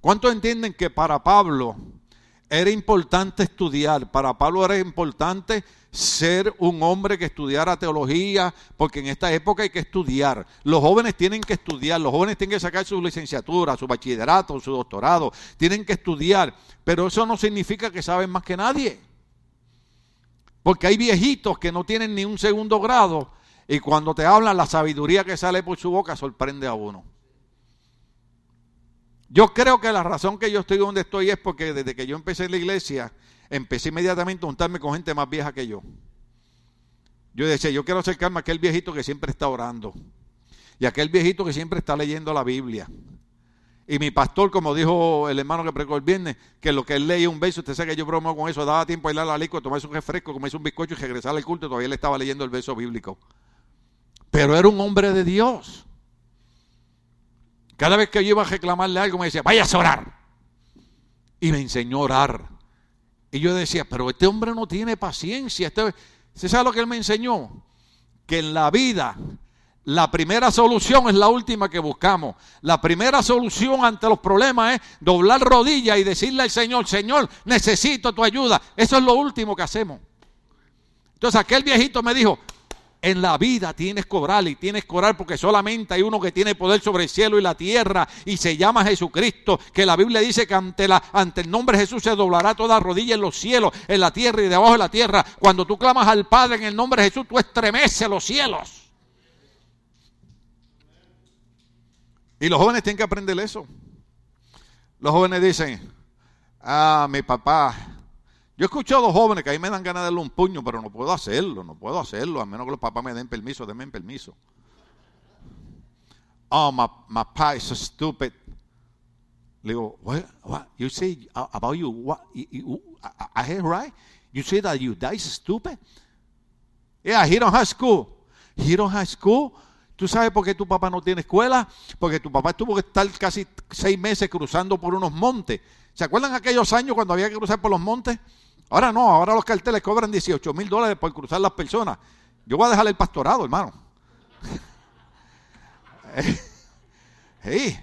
¿Cuántos entienden que para Pablo era importante estudiar? Para Pablo era importante ser un hombre que estudiara teología, porque en esta época hay que estudiar. Los jóvenes tienen que estudiar, los jóvenes tienen que sacar su licenciatura, su bachillerato, su doctorado, tienen que estudiar, pero eso no significa que saben más que nadie. Porque hay viejitos que no tienen ni un segundo grado y cuando te hablan la sabiduría que sale por su boca sorprende a uno. Yo creo que la razón que yo estoy donde estoy es porque desde que yo empecé en la iglesia, empecé inmediatamente a juntarme con gente más vieja que yo. Yo decía, yo quiero acercarme a aquel viejito que siempre está orando. Y aquel viejito que siempre está leyendo la Biblia. Y mi pastor, como dijo el hermano que pregó el viernes, que lo que él leía un beso, usted sabe que yo bromeo con eso, daba tiempo a ir a la licua, tomarse un refresco, comerse un bizcocho y regresar al culto, todavía le estaba leyendo el beso bíblico. Pero era un hombre de Dios. Cada vez que yo iba a reclamarle algo, me decía, vaya a orar. Y me enseñó a orar. Y yo decía, pero este hombre no tiene paciencia. Este... ¿Se sabe lo que él me enseñó? Que en la vida la primera solución es la última que buscamos. La primera solución ante los problemas es doblar rodillas y decirle al Señor, Señor, necesito tu ayuda. Eso es lo último que hacemos. Entonces aquel viejito me dijo, en la vida tienes que orar y tienes que orar porque solamente hay uno que tiene poder sobre el cielo y la tierra y se llama Jesucristo, que la Biblia dice que ante, ante el nombre de Jesús se doblará toda rodilla en los cielos, en la tierra y debajo de la tierra. Cuando tú clamas al Padre en el nombre de Jesús, tú estremeces los cielos. Y los jóvenes tienen que aprender eso. Los jóvenes dicen, ah, mi papá yo he escuchado jóvenes que a mí me dan ganas de darle un puño, pero no puedo hacerlo, no puedo hacerlo, a menos que los papás me den permiso, denme permiso. Oh, my, my pa is stupid. Le digo, what, what? You say about you, what? You, hear right? You say that your dad is stupid? Yeah, he don't have school. He don't have school. ¿Tú sabes por qué tu papá no tiene escuela? Porque tu papá tuvo que estar casi seis meses cruzando por unos montes. ¿Se acuerdan aquellos años cuando había que cruzar por los montes? Ahora no, ahora los carteles cobran 18 mil dólares por cruzar las personas. Yo voy a dejar el pastorado, hermano. [laughs] hey,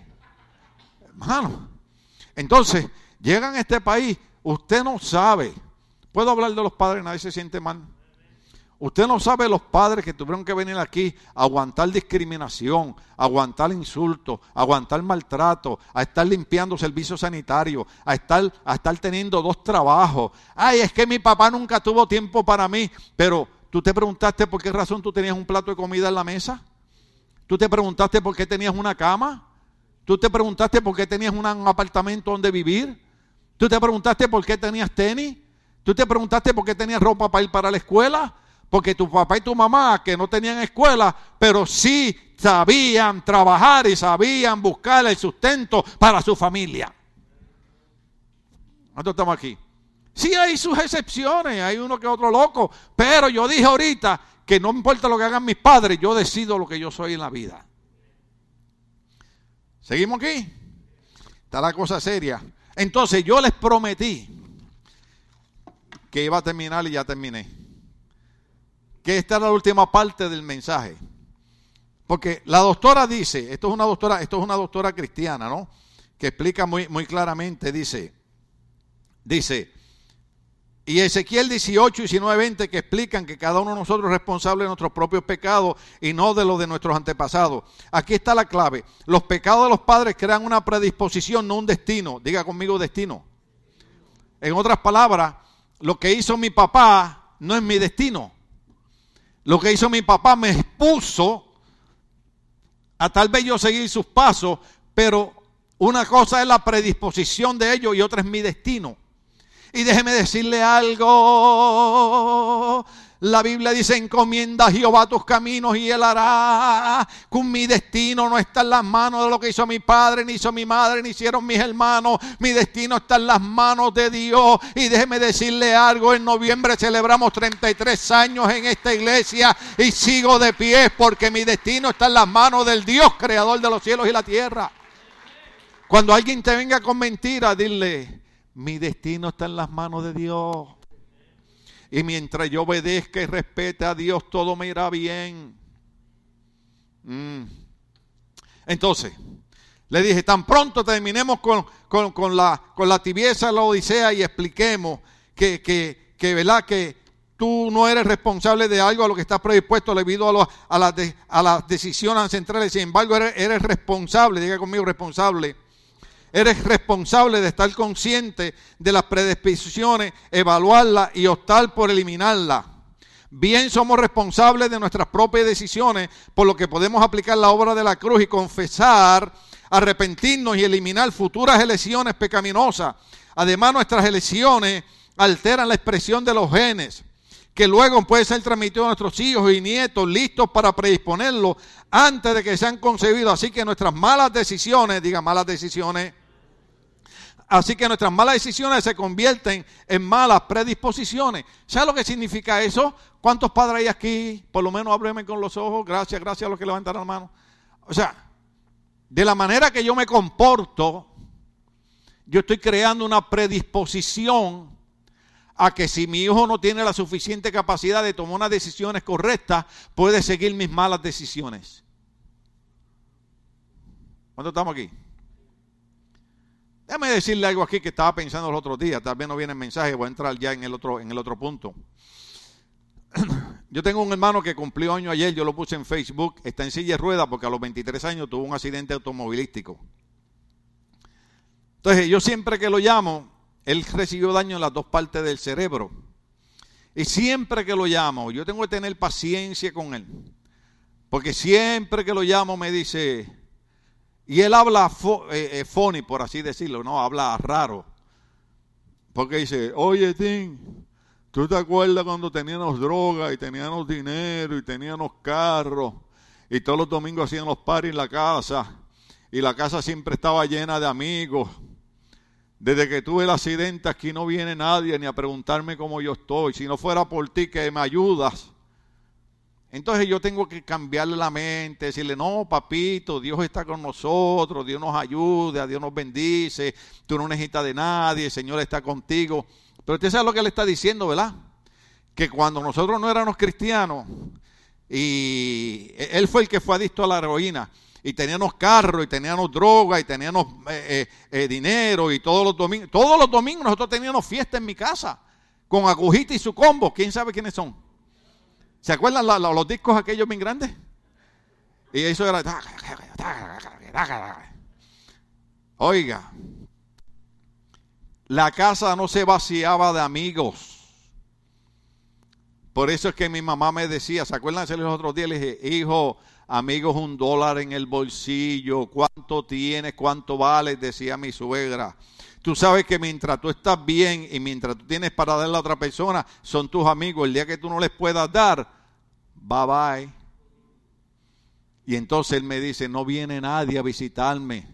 hermano. Entonces, llegan a este país, usted no sabe. ¿Puedo hablar de los padres? Nadie se siente mal. Usted no sabe los padres que tuvieron que venir aquí a aguantar discriminación, aguantar insultos, aguantar maltrato, a estar limpiando servicios sanitarios, a estar, a estar teniendo dos trabajos. Ay, es que mi papá nunca tuvo tiempo para mí. Pero tú te preguntaste por qué razón tú tenías un plato de comida en la mesa. Tú te preguntaste por qué tenías una cama. Tú te preguntaste por qué tenías un apartamento donde vivir. Tú te preguntaste por qué tenías tenis. Tú te preguntaste por qué tenías ropa para ir para la escuela. Porque tu papá y tu mamá, que no tenían escuela, pero sí sabían trabajar y sabían buscar el sustento para su familia. ¿Cuántos estamos aquí? Sí hay sus excepciones, hay uno que otro loco, pero yo dije ahorita que no importa lo que hagan mis padres, yo decido lo que yo soy en la vida. ¿Seguimos aquí? Está la cosa seria. Entonces yo les prometí que iba a terminar y ya terminé que esta es la última parte del mensaje. Porque la doctora dice, esto es una doctora, esto es una doctora cristiana, ¿no? Que explica muy, muy claramente, dice, dice, y Ezequiel 18, 19, 20 que explican que cada uno de nosotros es responsable de nuestros propios pecados y no de los de nuestros antepasados. Aquí está la clave. Los pecados de los padres crean una predisposición, no un destino. Diga conmigo destino. En otras palabras, lo que hizo mi papá no es mi destino. Lo que hizo mi papá me expuso a tal vez yo seguir sus pasos, pero una cosa es la predisposición de ellos y otra es mi destino. Y déjeme decirle algo, la Biblia dice, encomienda a Jehová tus caminos y él hará. Con mi destino no está en las manos de lo que hizo mi padre, ni hizo mi madre, ni hicieron mis hermanos. Mi destino está en las manos de Dios. Y déjeme decirle algo, en noviembre celebramos 33 años en esta iglesia y sigo de pie porque mi destino está en las manos del Dios, creador de los cielos y la tierra. Cuando alguien te venga con mentiras, dile, mi destino está en las manos de Dios. Y mientras yo obedezca y respete a Dios, todo me irá bien. Mm. Entonces, le dije, tan pronto terminemos con, la, con la tibieza de la Odisea y expliquemos que, que, que, ¿verdad? que tú no eres responsable de algo a lo que estás predispuesto debido a, a, las, a las decisiones centrales. Sin embargo, eres, eres responsable, diga conmigo, responsable Eres responsable de estar consciente de las predisposiciones, evaluarlas y optar por eliminarlas. Bien somos responsables de nuestras propias decisiones, por lo que podemos aplicar la obra de la cruz y confesar, arrepentirnos y eliminar futuras elecciones pecaminosas. Además, nuestras elecciones alteran la expresión de los genes, que luego puede ser transmitido a nuestros hijos y nietos, listos para predisponerlos antes de que sean concebidos. Así que nuestras malas decisiones, diga malas decisiones, Así que nuestras malas decisiones se convierten en malas predisposiciones. ¿Sabe lo que significa eso? ¿Cuántos padres hay aquí? Por lo menos ábreme con los ojos. Gracias, gracias a los que levantaron la mano. O sea, de la manera que yo me comporto, yo estoy creando una predisposición a que si mi hijo no tiene la suficiente capacidad de tomar unas decisiones correctas, puede seguir mis malas decisiones. ¿Cuántos estamos aquí? Déjame decirle algo aquí que estaba pensando los otros días, tal vez no viene el mensaje, voy a entrar ya en el otro, en el otro punto. [clears throat] Yo tengo un hermano que cumplió año ayer, yo lo puse en Facebook, está en silla de ruedas porque a los 23 años tuvo un accidente automovilístico. Entonces, yo siempre que lo llamo, él recibió daño en las dos partes del cerebro. Y siempre que lo llamo, yo tengo que tener paciencia con él. Porque siempre que lo llamo me dice, y él habla eh, eh, funny, por así decirlo, no, habla raro. Porque dice, oye, Tim, ¿tú te acuerdas cuando teníamos droga y teníamos dinero y teníamos carros y todos los domingos hacían los paris en la casa y la casa siempre estaba llena de amigos? Desde que tuve el accidente aquí no viene nadie ni a preguntarme cómo yo estoy. Si no fuera por ti que me ayudas, entonces yo tengo que cambiarle la mente, decirle, no, papito, Dios está con nosotros, Dios nos ayuda, Dios nos bendice, tú no necesitas de nadie, el Señor está contigo. Pero usted sabe lo que le está diciendo, ¿verdad? Que cuando nosotros no éramos cristianos, y él fue el que fue adicto a la heroína, y teníamos carro, y teníamos droga, y teníamos eh, eh, eh, dinero, y todos los domingos, todos los domingos nosotros teníamos fiesta en mi casa, con agujita y su combo, ¿quién sabe quiénes son? ¿Se acuerdan los discos aquellos bien grandes? Y eso era... Oiga, la casa no se vaciaba de amigos. Por eso es que mi mamá me decía, ¿se acuerdan de los otros días? Le dije, hijo, amigos, un dólar en el bolsillo, ¿cuánto tienes? ¿Cuánto vale? Decía mi suegra. Tú sabes que mientras tú estás bien y mientras tú tienes para darle a otra persona, son tus amigos. El día que tú no les puedas dar, bye bye. Y entonces él me dice, no viene nadie a visitarme.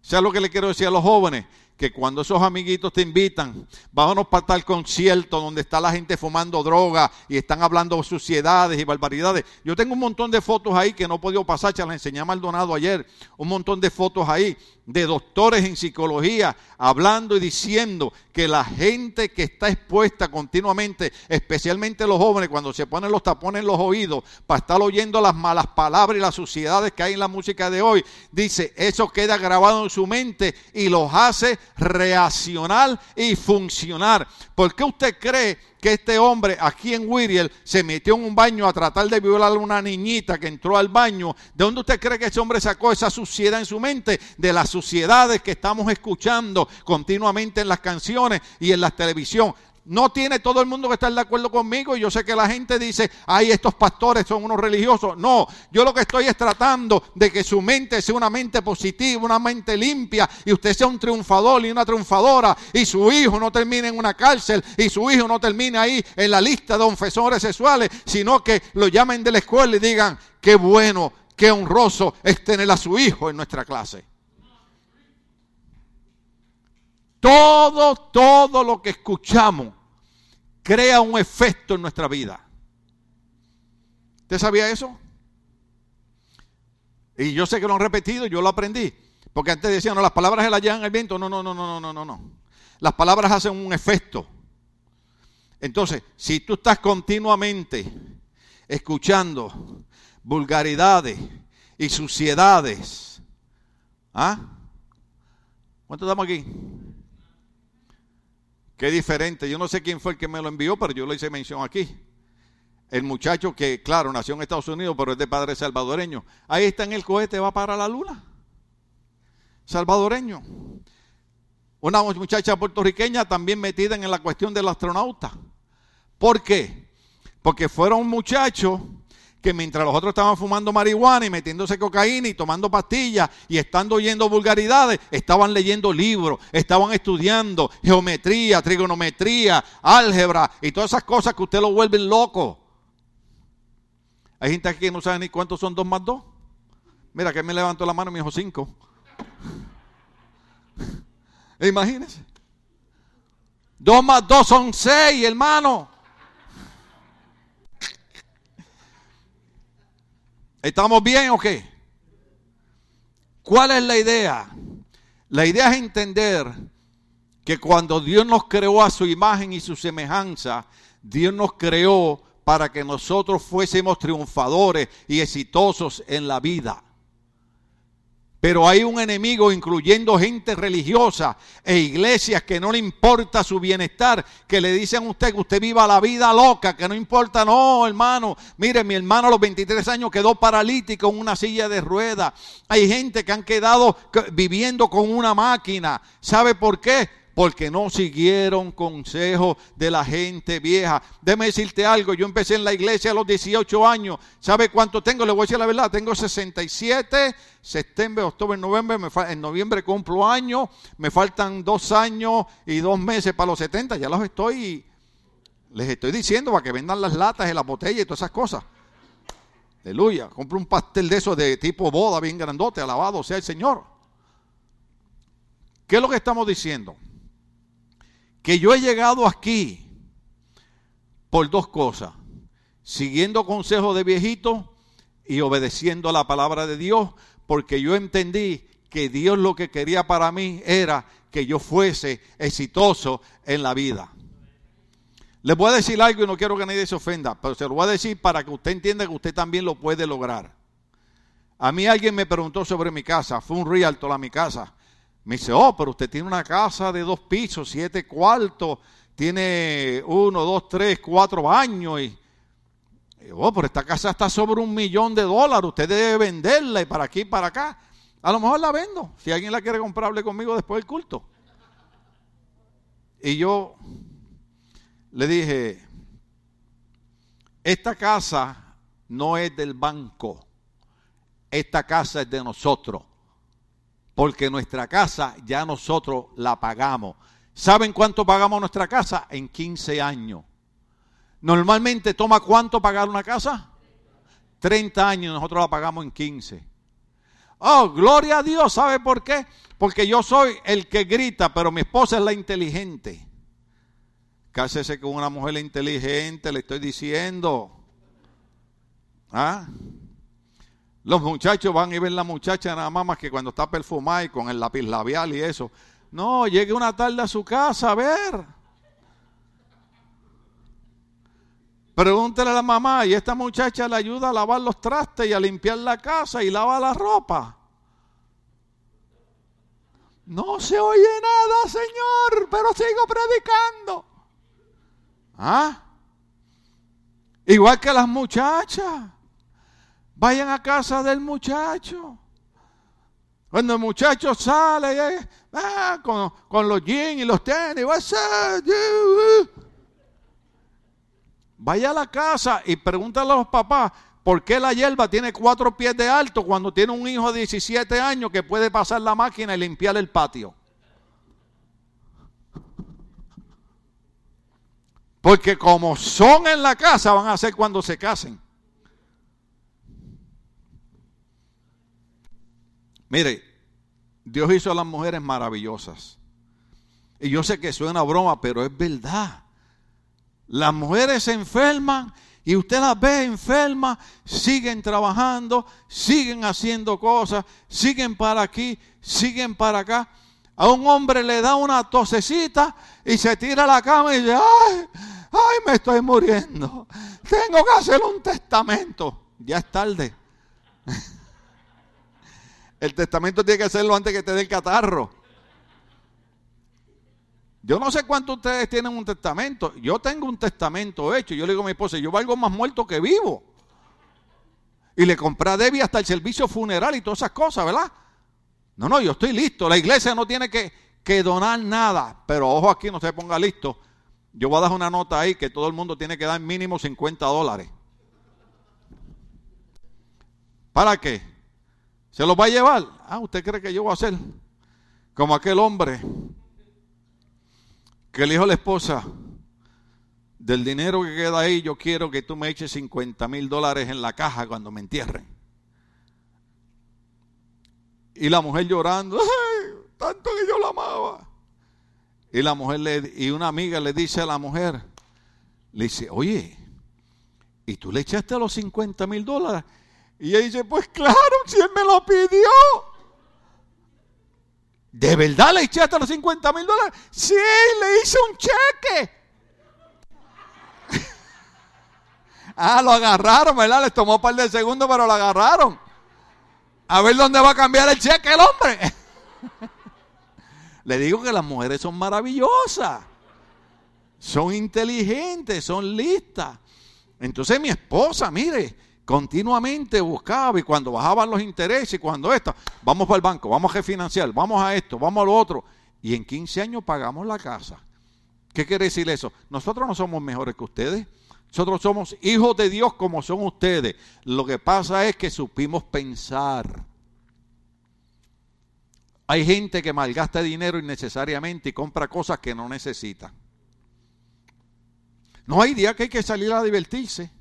¿Sabes lo que le quiero decir a los jóvenes? que cuando esos amiguitos te invitan, vámonos para tal concierto donde está la gente fumando droga y están hablando suciedades y barbaridades. Yo tengo un montón de fotos ahí que no he podido pasar, se las enseñé a Maldonado ayer, un montón de fotos ahí de doctores en psicología hablando y diciendo que la gente que está expuesta continuamente, especialmente los jóvenes, cuando se ponen los tapones en los oídos para estar oyendo las malas palabras y las suciedades que hay en la música de hoy, dice, eso queda grabado en su mente y los hace reaccionar y funcionar. ¿Por qué usted cree que este hombre aquí en Wiriel se metió en un baño a tratar de violar a una niñita que entró al baño? ¿De dónde usted cree que ese hombre sacó esa suciedad en su mente? De las suciedades que estamos escuchando continuamente en las canciones y en la televisión. No tiene todo el mundo que estar de acuerdo conmigo. Y yo sé que la gente dice, ay, estos pastores son unos religiosos. No, yo lo que estoy es tratando de que su mente sea una mente positiva, una mente limpia. Y usted sea un triunfador y una triunfadora. Y su hijo no termine en una cárcel. Y su hijo no termine ahí en la lista de confesores sexuales. Sino que lo llamen de la escuela y digan, qué bueno, qué honroso es tener a su hijo en nuestra clase. Todo, todo lo que escuchamos crea un efecto en nuestra vida. ¿Usted sabía eso? Y yo sé que lo han repetido, yo lo aprendí. Porque antes decían, no, las palabras se las llevan el viento. No, no, no, no, no, no, no. Las palabras hacen un efecto. Entonces, si tú estás continuamente escuchando vulgaridades y suciedades, ¿ah? ¿Cuánto estamos aquí? Qué diferente. Yo no sé quién fue el que me lo envió, pero yo lo hice mención aquí. El muchacho que, claro, nació en Estados Unidos, pero es de padre salvadoreño. Ahí está en el cohete, va para la luna. Salvadoreño. Una muchacha puertorriqueña también metida en la cuestión del astronauta. ¿Por qué? Porque fueron muchachos que mientras los otros estaban fumando marihuana y metiéndose cocaína y tomando pastillas y estando oyendo vulgaridades, estaban leyendo libros, estaban estudiando geometría, trigonometría, álgebra y todas esas cosas que usted lo vuelven loco. Hay gente aquí que no sabe ni cuántos son dos más dos. Mira que me levantó la mano y me dijo cinco. [laughs] Imagínense. Dos más dos son seis, hermano. ¿Estamos bien o qué? ¿Cuál es la idea? La idea es entender que cuando Dios nos creó a su imagen y su semejanza, Dios nos creó para que nosotros fuésemos triunfadores y exitosos en la vida. Pero hay un enemigo, incluyendo gente religiosa e iglesias que no le importa su bienestar, que le dicen a usted que usted viva la vida loca, que no importa, no, hermano. Mire, mi hermano a los 23 años quedó paralítico en una silla de ruedas. Hay gente que han quedado viviendo con una máquina. ¿Sabe por qué? Porque no siguieron consejos de la gente vieja. Déjame decirte algo, yo empecé en la iglesia a los 18 años. ¿Sabe cuánto tengo? Le voy a decir la verdad, tengo 67, septiembre, octubre, noviembre, en noviembre cumplo años, me faltan dos años y dos meses para los 70, ya los estoy, les estoy diciendo para que vendan las latas y las botellas y todas esas cosas. Aleluya, compro un pastel de esos de tipo boda bien grandote, alabado sea el Señor. ¿Qué es lo que estamos diciendo? Que yo he llegado aquí por dos cosas, siguiendo consejos de viejitos y obedeciendo a la palabra de Dios, porque yo entendí que Dios lo que quería para mí era que yo fuese exitoso en la vida. Les voy a decir algo y no quiero que nadie se ofenda, pero se lo voy a decir para que usted entienda que usted también lo puede lograr. A mí alguien me preguntó sobre mi casa, fue un realtor a mi casa. Me dice, oh, pero usted tiene una casa de dos pisos, siete cuartos, tiene uno, dos, tres, cuatro baños. Y, oh, pero esta casa está sobre un millón de dólares, usted debe venderla y para aquí y para acá. A lo mejor la vendo, si alguien la quiere comprarle conmigo después del culto. Y yo le dije, esta casa no es del banco, esta casa es de nosotros porque nuestra casa ya nosotros la pagamos. ¿Saben cuánto pagamos nuestra casa? En 15 años. Normalmente toma cuánto pagar una casa? 30 años, nosotros la pagamos en 15. Oh, gloria a Dios, ¿sabe por qué? Porque yo soy el que grita, pero mi esposa es la inteligente. Cásese con una mujer inteligente, le estoy diciendo. ¿Ah? Los muchachos van y ven la muchacha nada más, que cuando está perfumada y con el lápiz labial y eso. No, llegue una tarde a su casa a ver. Pregúntele a la mamá y esta muchacha le ayuda a lavar los trastes y a limpiar la casa y lava la ropa. No se oye nada, Señor, pero sigo predicando. ¿Ah? Igual que las muchachas. Vayan a casa del muchacho. Cuando el muchacho sale ah, con, los jeans y los tenis, vaya a la casa y pregúntale a los papás por qué la hierba tiene cuatro pies de alto cuando tiene un hijo de 17 años que puede pasar la máquina y limpiar el patio. Porque como son en la casa, van a ser cuando se casen. Mire, Dios hizo a las mujeres maravillosas. Y yo sé que suena broma, pero es verdad. Las mujeres se enferman y usted las ve enfermas, siguen trabajando, siguen haciendo cosas, siguen para aquí, siguen para acá. A un hombre le da una tosecita y se tira a la cama y dice, ay, ay, me estoy muriendo. Tengo que hacer un testamento. Ya es tarde. El testamento tiene que hacerlo antes que te dé el catarro. Yo no sé cuántos ustedes tienen un testamento. Yo tengo un testamento hecho. Yo le digo a mi esposa, yo valgo más muerto que vivo. Y le compré a Debbie hasta el servicio funeral y todas esas cosas, ¿verdad? No, no, yo estoy listo. La iglesia no tiene que, que donar nada. Pero ojo aquí, no se ponga listo. Yo voy a dar una nota ahí que todo el mundo tiene que dar mínimo 50 dólares. ¿Para qué? ¿Se los va a llevar? Ah, ¿usted cree que yo voy a hacer? Como aquel hombre que le dijo a la esposa, del dinero que queda ahí, yo quiero que tú me eches 50 mil dólares en la caja cuando me entierren. Y la mujer llorando, ¡ay! Tanto que yo la amaba. Y la mujer le, y una amiga le dice a la mujer, le dice, oye, ¿y tú le echaste los 50 mil dólares? Y ella dice, pues claro, si él me lo pidió. ¿De verdad le echaste los 50 mil dólares? Sí, le hice un cheque. [laughs] ah, lo agarraron, ¿verdad? Les tomó un par de segundos, pero lo agarraron. A ver dónde va a cambiar el cheque el hombre. [laughs] Le digo que las mujeres son maravillosas. Son inteligentes, son listas. Entonces mi esposa, mire, continuamente buscaba y cuando bajaban los intereses y cuando esto, vamos para el banco, vamos a refinanciar, vamos a esto, vamos a lo otro. Y en 15 años pagamos la casa. ¿Qué quiere decir eso? Nosotros no somos mejores que ustedes. Nosotros somos hijos de Dios como son ustedes. Lo que pasa es que supimos pensar. Hay gente que malgasta dinero innecesariamente y compra cosas que no necesita. No hay día que hay que salir a divertirse.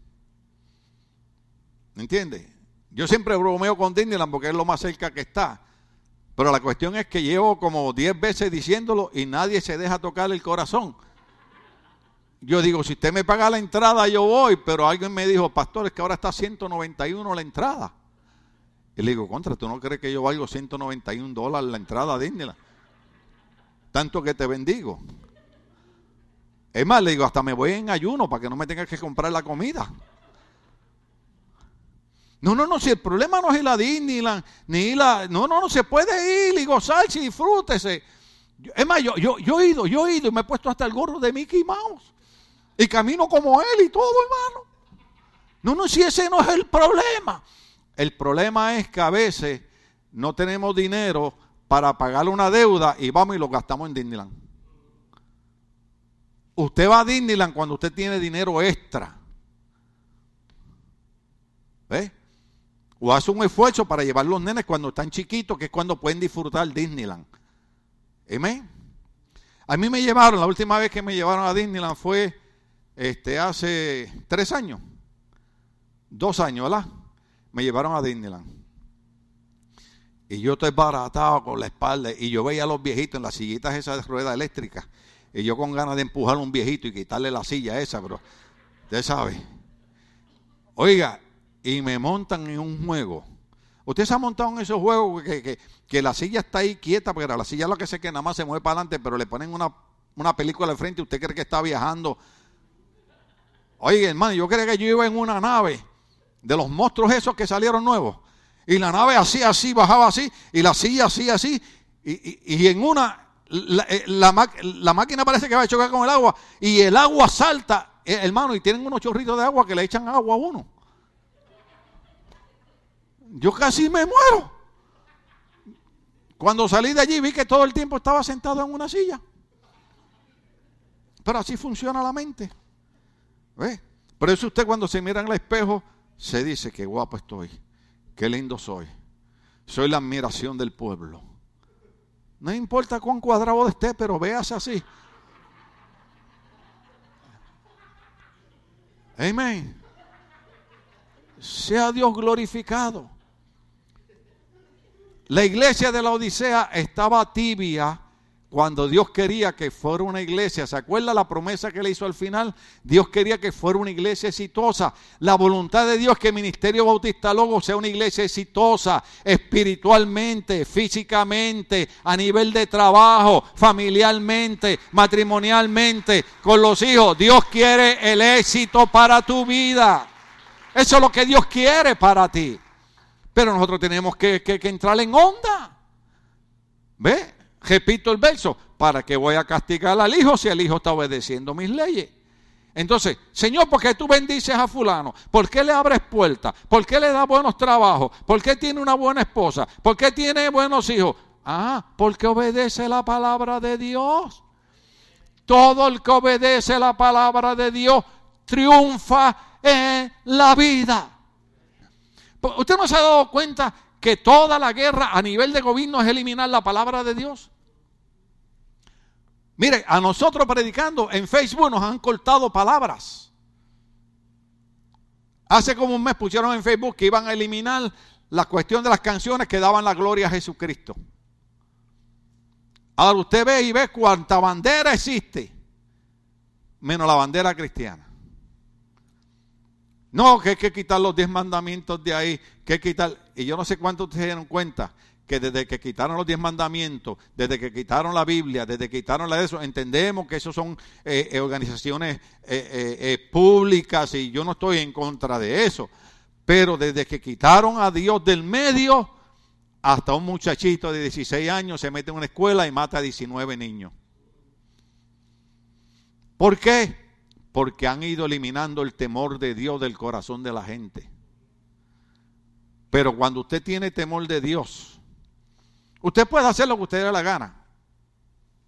¿Me entiendes? Yo siempre bromeo con Disneyland porque es lo más cerca que está. Pero la cuestión es que llevo como 10 veces diciéndolo y nadie se deja tocar el corazón. Yo digo, si usted me paga la entrada, yo voy, pero alguien me dijo, pastor, es que ahora está 191 la entrada. Y le digo, contra, ¿tú no crees que yo valgo 191 dólares la entrada a Disneyland? Tanto que te bendigo. Es más, le digo, hasta me voy en ayuno para que no me tengas que comprar la comida. No, no, no, si el problema no es ir a Disneyland, ni la... No, no, no, se puede ir y gozarse y disfrútese. Es más, yo, yo, yo he ido, yo he ido y me he puesto hasta el gorro de Mickey Mouse. Y camino como él y todo, hermano. No, no, si ese no es el problema. El problema es que a veces no tenemos dinero para pagar una deuda y vamos y lo gastamos en Disneyland. Usted va a Disneyland cuando usted tiene dinero extra. ¿Ve? O hace un esfuerzo para llevar los nenes cuando están chiquitos, que es cuando pueden disfrutar Disneyland. Amén. A mí me llevaron, la última vez que me llevaron a Disneyland fue este, hace tres años, dos años, ¿verdad? Me llevaron a Disneyland. Y yo estoy baratado con la espalda y yo veía a los viejitos en las sillitas esas de rueda eléctrica. Y yo con ganas de empujar a un viejito y quitarle la silla esa, pero usted sabe. Oiga, y me montan en un juego. Usted se ha montado en esos juegos que, que, la silla está ahí quieta, porque la silla lo que sé que nada más se mueve para adelante, pero le ponen una, una película al frente y usted cree que está viajando Oye, hermano, yo creía que yo iba en una nave de los monstruos esos que salieron nuevos. Y la nave así, así, bajaba así, y la silla así, así. Y, en una, eh, la, máquina parece que va a chocar con el agua. Y el agua salta, eh, hermano, y tienen unos chorritos de agua que le echan agua a uno. Yo casi me muero. Cuando salí de allí vi que todo el tiempo estaba sentado en una silla. Pero así funciona la mente. ¿Ve? Por eso usted cuando se mira en el espejo se dice que guapo estoy, qué lindo soy. Soy la admiración del pueblo. No importa cuán cuadrado esté, pero véase así. Amén. Sea Dios glorificado. La iglesia de la Odisea estaba tibia cuando Dios quería que fuera una iglesia, ¿se acuerda la promesa que le hizo al final? Dios quería que fuera una iglesia exitosa. La voluntad de Dios que el Ministerio Bautista Logo sea una iglesia exitosa, espiritualmente, físicamente, a nivel de trabajo, familiarmente, matrimonialmente, con los hijos. Dios quiere el éxito para tu vida. Eso es lo que Dios quiere para ti. Pero nosotros tenemos que, entrar en onda. ¿Ve? Repito el verso, ¿para qué voy a castigar al hijo si el hijo está obedeciendo mis leyes? Entonces, Señor, ¿por qué tú bendices a fulano? ¿Por qué le abres puertas? ¿Por qué le das buenos trabajos? ¿Por qué tiene una buena esposa? ¿Por qué tiene buenos hijos? Ah, porque obedece la palabra de Dios. Todo el que obedece la palabra de Dios triunfa en la vida. ¿Usted no se ha dado cuenta que toda la guerra a nivel de gobierno es eliminar la palabra de Dios? Mire, a nosotros predicando en Facebook nos han cortado palabras. Hace como un mes pusieron en Facebook que iban a eliminar la cuestión de las canciones que daban la gloria a Jesucristo. Ahora usted ve y ve cuánta bandera existe, menos la bandera cristiana. No, que hay que quitar los diez mandamientos de ahí, que quitar. Y yo no sé cuántos ustedes se dieron cuenta que desde que quitaron los diez mandamientos, desde que quitaron la Biblia, desde que quitaron la de eso, entendemos que esos son eh, eh, organizaciones eh, públicas y yo no estoy en contra de eso. Pero desde que quitaron a Dios del medio, hasta un muchachito de 16 años se mete en una escuela y mata a 19 niños. ¿Por qué? Porque han ido eliminando el temor de Dios del corazón de la gente. Pero cuando usted tiene temor de Dios, usted puede hacer lo que usted dé la gana.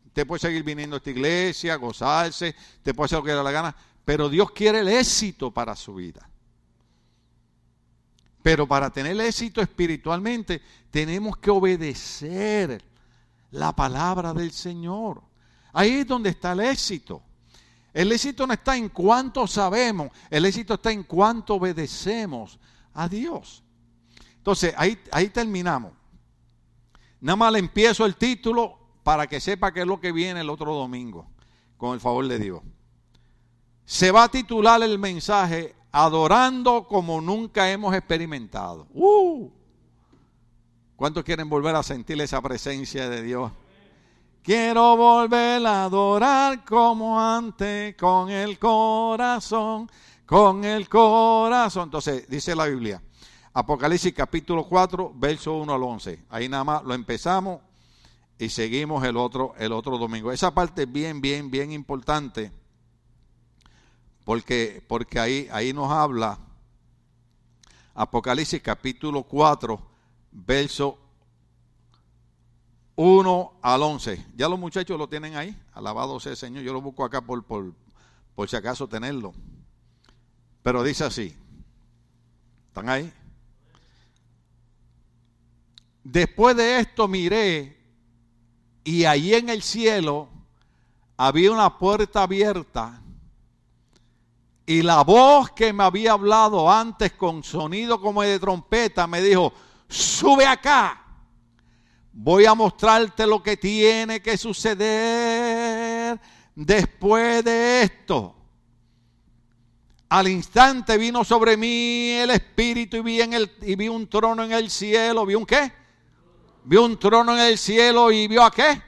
Usted puede seguir viniendo a esta iglesia, gozarse, usted puede hacer lo que dé la gana, pero Dios quiere el éxito para su vida. Pero para tener éxito espiritualmente tenemos que obedecer la palabra del Señor. Ahí es donde está el éxito. El éxito no está en cuánto sabemos, el éxito está en cuánto obedecemos a Dios. Entonces, ahí, ahí terminamos. Nada más le empiezo el título para que sepa qué es lo que viene el otro domingo, con el favor de Dios. Se va a titular el mensaje adorando como nunca hemos experimentado. Uh. ¿Cuántos quieren volver a sentir esa presencia de Dios? Quiero volver a adorar como antes, con el corazón, con el corazón. Entonces, dice la Biblia, Apocalipsis capítulo 4, verso 1 al 11. Ahí nada más lo empezamos y seguimos el otro, el otro domingo. Esa parte es bien, bien, bien importante porque, porque ahí, ahí nos habla Apocalipsis capítulo 4, verso 1 al 11. Ya los muchachos lo tienen ahí. Alabado sea el Señor. Yo lo busco acá por, por, por si acaso tenerlo. Pero dice así. ¿Están ahí? Después de esto miré y allí en el cielo había una puerta abierta y la voz que me había hablado antes con sonido como de trompeta me dijo, sube acá, voy a mostrarte lo que tiene que suceder después de esto. Al instante vino sobre mí el Espíritu y vi, en el, y vi un trono en el cielo. ¿Vi un qué? Vi un trono en el cielo y vio a qué?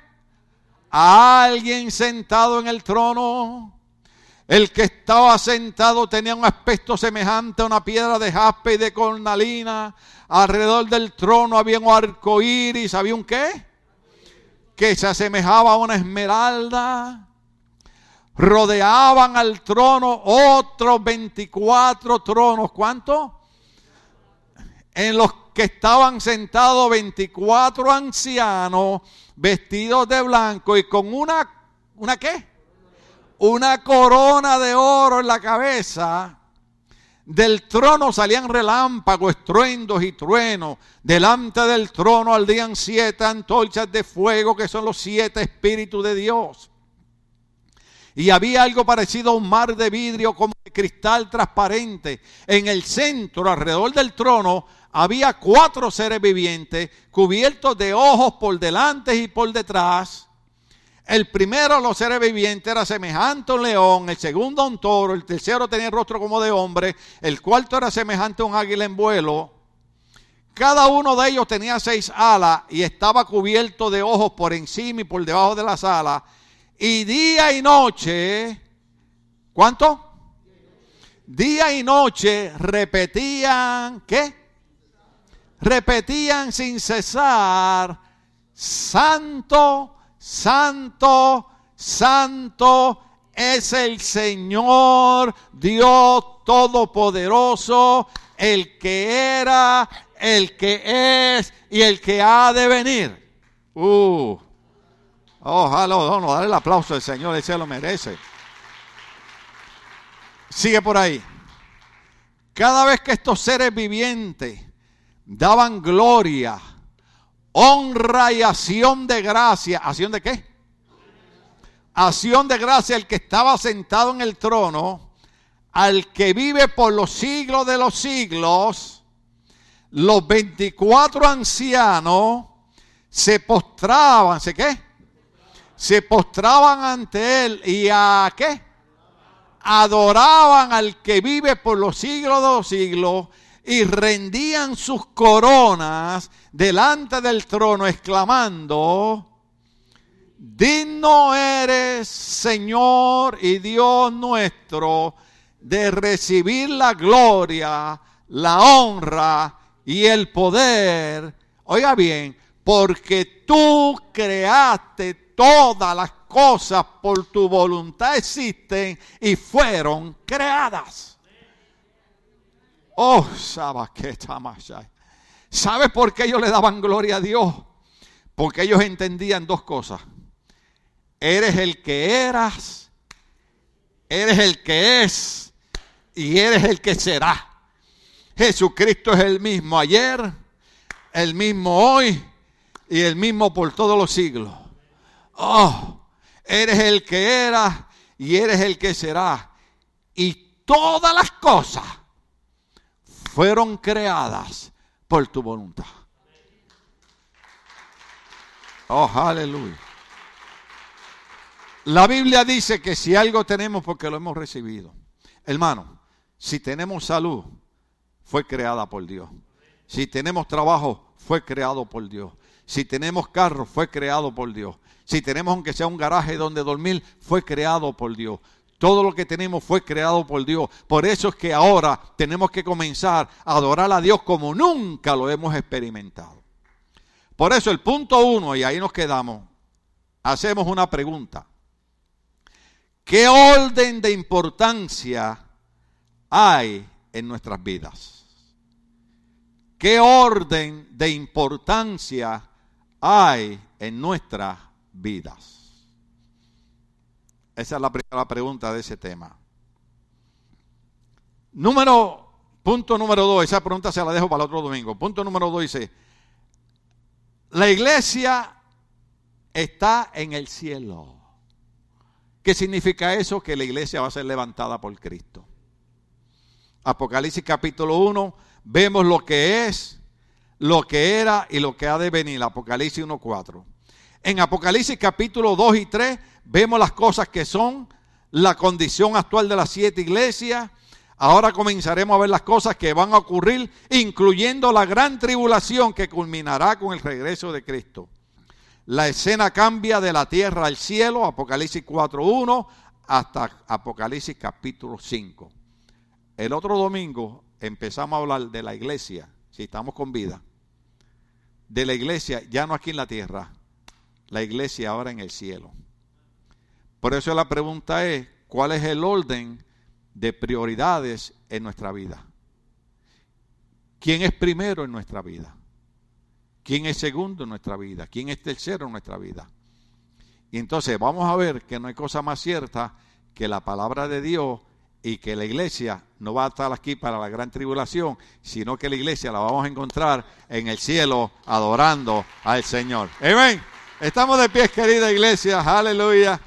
A alguien sentado en el trono el que estaba sentado tenía un aspecto semejante a una piedra de jaspe y de cornalina. Alrededor del trono había un arco iris. ¿Había un qué? Que se asemejaba a una esmeralda. Rodeaban al trono otros 24 tronos. ¿Cuántos? En los que estaban sentados 24 ancianos vestidos de blanco y con una, ¿una qué? Una corona de oro en la cabeza. Del trono salían relámpagos, estruendos y truenos. Delante del trono ardían siete antorchas de fuego que son los siete espíritus de Dios. Y había algo parecido a un mar de vidrio como de cristal transparente. En el centro, alrededor del trono, había cuatro seres vivientes cubiertos de ojos por delante y por detrás el primero, los seres vivientes, era semejante a un león, el segundo a un toro, el tercero tenía el rostro como de hombre, el cuarto era semejante a un águila en vuelo. Cada uno de ellos tenía seis alas y estaba cubierto de ojos por encima y por debajo de las alas. Y día y noche, ¿cuánto? Día y noche repetían, ¿qué? Repetían sin cesar, santo, Santo, santo es el Señor Dios Todopoderoso, el que era, el que es y el que ha de venir. Uh. Ojalá, oh, no, dale el aplauso al Señor, él se lo merece. Sigue por ahí. Cada vez que estos seres vivientes daban gloria, honra y acción de gracia. ¿Acción de qué? Acción de gracia el que estaba sentado en el trono, al que vive por los siglos de los siglos, los 24 ancianos se postraban, ¿sé qué? Se postraban ante él y a qué? Adoraban al que vive por los siglos de los siglos y rendían sus coronas delante del trono exclamando, digno eres Señor y Dios nuestro de recibir la gloria, la honra y el poder, Oiga bien, porque tú creaste todas las cosas por tu voluntad existen y fueron creadas. Oh, ¿Sabes por qué ellos le daban gloria a Dios? Porque ellos entendían dos cosas. Eres el que eras, eres el que es y eres el que será. Jesucristo es el mismo ayer, el mismo hoy y el mismo por todos los siglos. Oh, eres el que era y eres el que será. Y todas las cosas fueron creadas por tu voluntad. Oh, aleluya. La Biblia dice que si algo tenemos porque lo hemos recibido. Hermano, si tenemos salud, fue creada por Dios. Si tenemos trabajo, fue creado por Dios. Si tenemos carro, fue creado por Dios. Si tenemos aunque sea un garaje donde dormir, fue creado por Dios. Todo lo que tenemos fue creado por Dios. Por eso es que ahora tenemos que comenzar a adorar a Dios como nunca lo hemos experimentado. Por eso el punto uno, y ahí nos quedamos, hacemos una pregunta. ¿Qué orden de importancia hay en nuestras vidas? ¿Qué orden de importancia hay en nuestras vidas? Esa es la primera pregunta de ese tema. Número, punto número dos, esa pregunta se la dejo para el otro domingo. Punto número dos dice, la iglesia está en el cielo. ¿Qué significa eso? Que la iglesia va a ser levantada por Cristo. Apocalipsis capítulo 1, vemos lo que es, lo que era y lo que ha de venir. Apocalipsis 1.4. En Apocalipsis capítulo 2 y 3 vemos las cosas que son, la condición actual de las siete iglesias. Ahora comenzaremos a ver las cosas que van a ocurrir, incluyendo la gran tribulación que culminará con el regreso de Cristo. La escena cambia de la tierra al cielo, Apocalipsis 4.1, hasta Apocalipsis capítulo 5. El otro domingo empezamos a hablar de la iglesia, si estamos con vida, de la iglesia ya no aquí en la tierra, la iglesia ahora en el cielo. Por eso la pregunta es, ¿cuál es el orden de prioridades en nuestra vida? ¿Quién es primero en nuestra vida? ¿Quién es segundo en nuestra vida? ¿Quién es tercero en nuestra vida? Y entonces vamos a ver que no hay cosa más cierta que la palabra de Dios y que la iglesia no va a estar aquí para la gran tribulación, sino que la iglesia la vamos a encontrar en el cielo adorando al Señor. Amén. Estamos de pie, querida iglesia. Aleluya.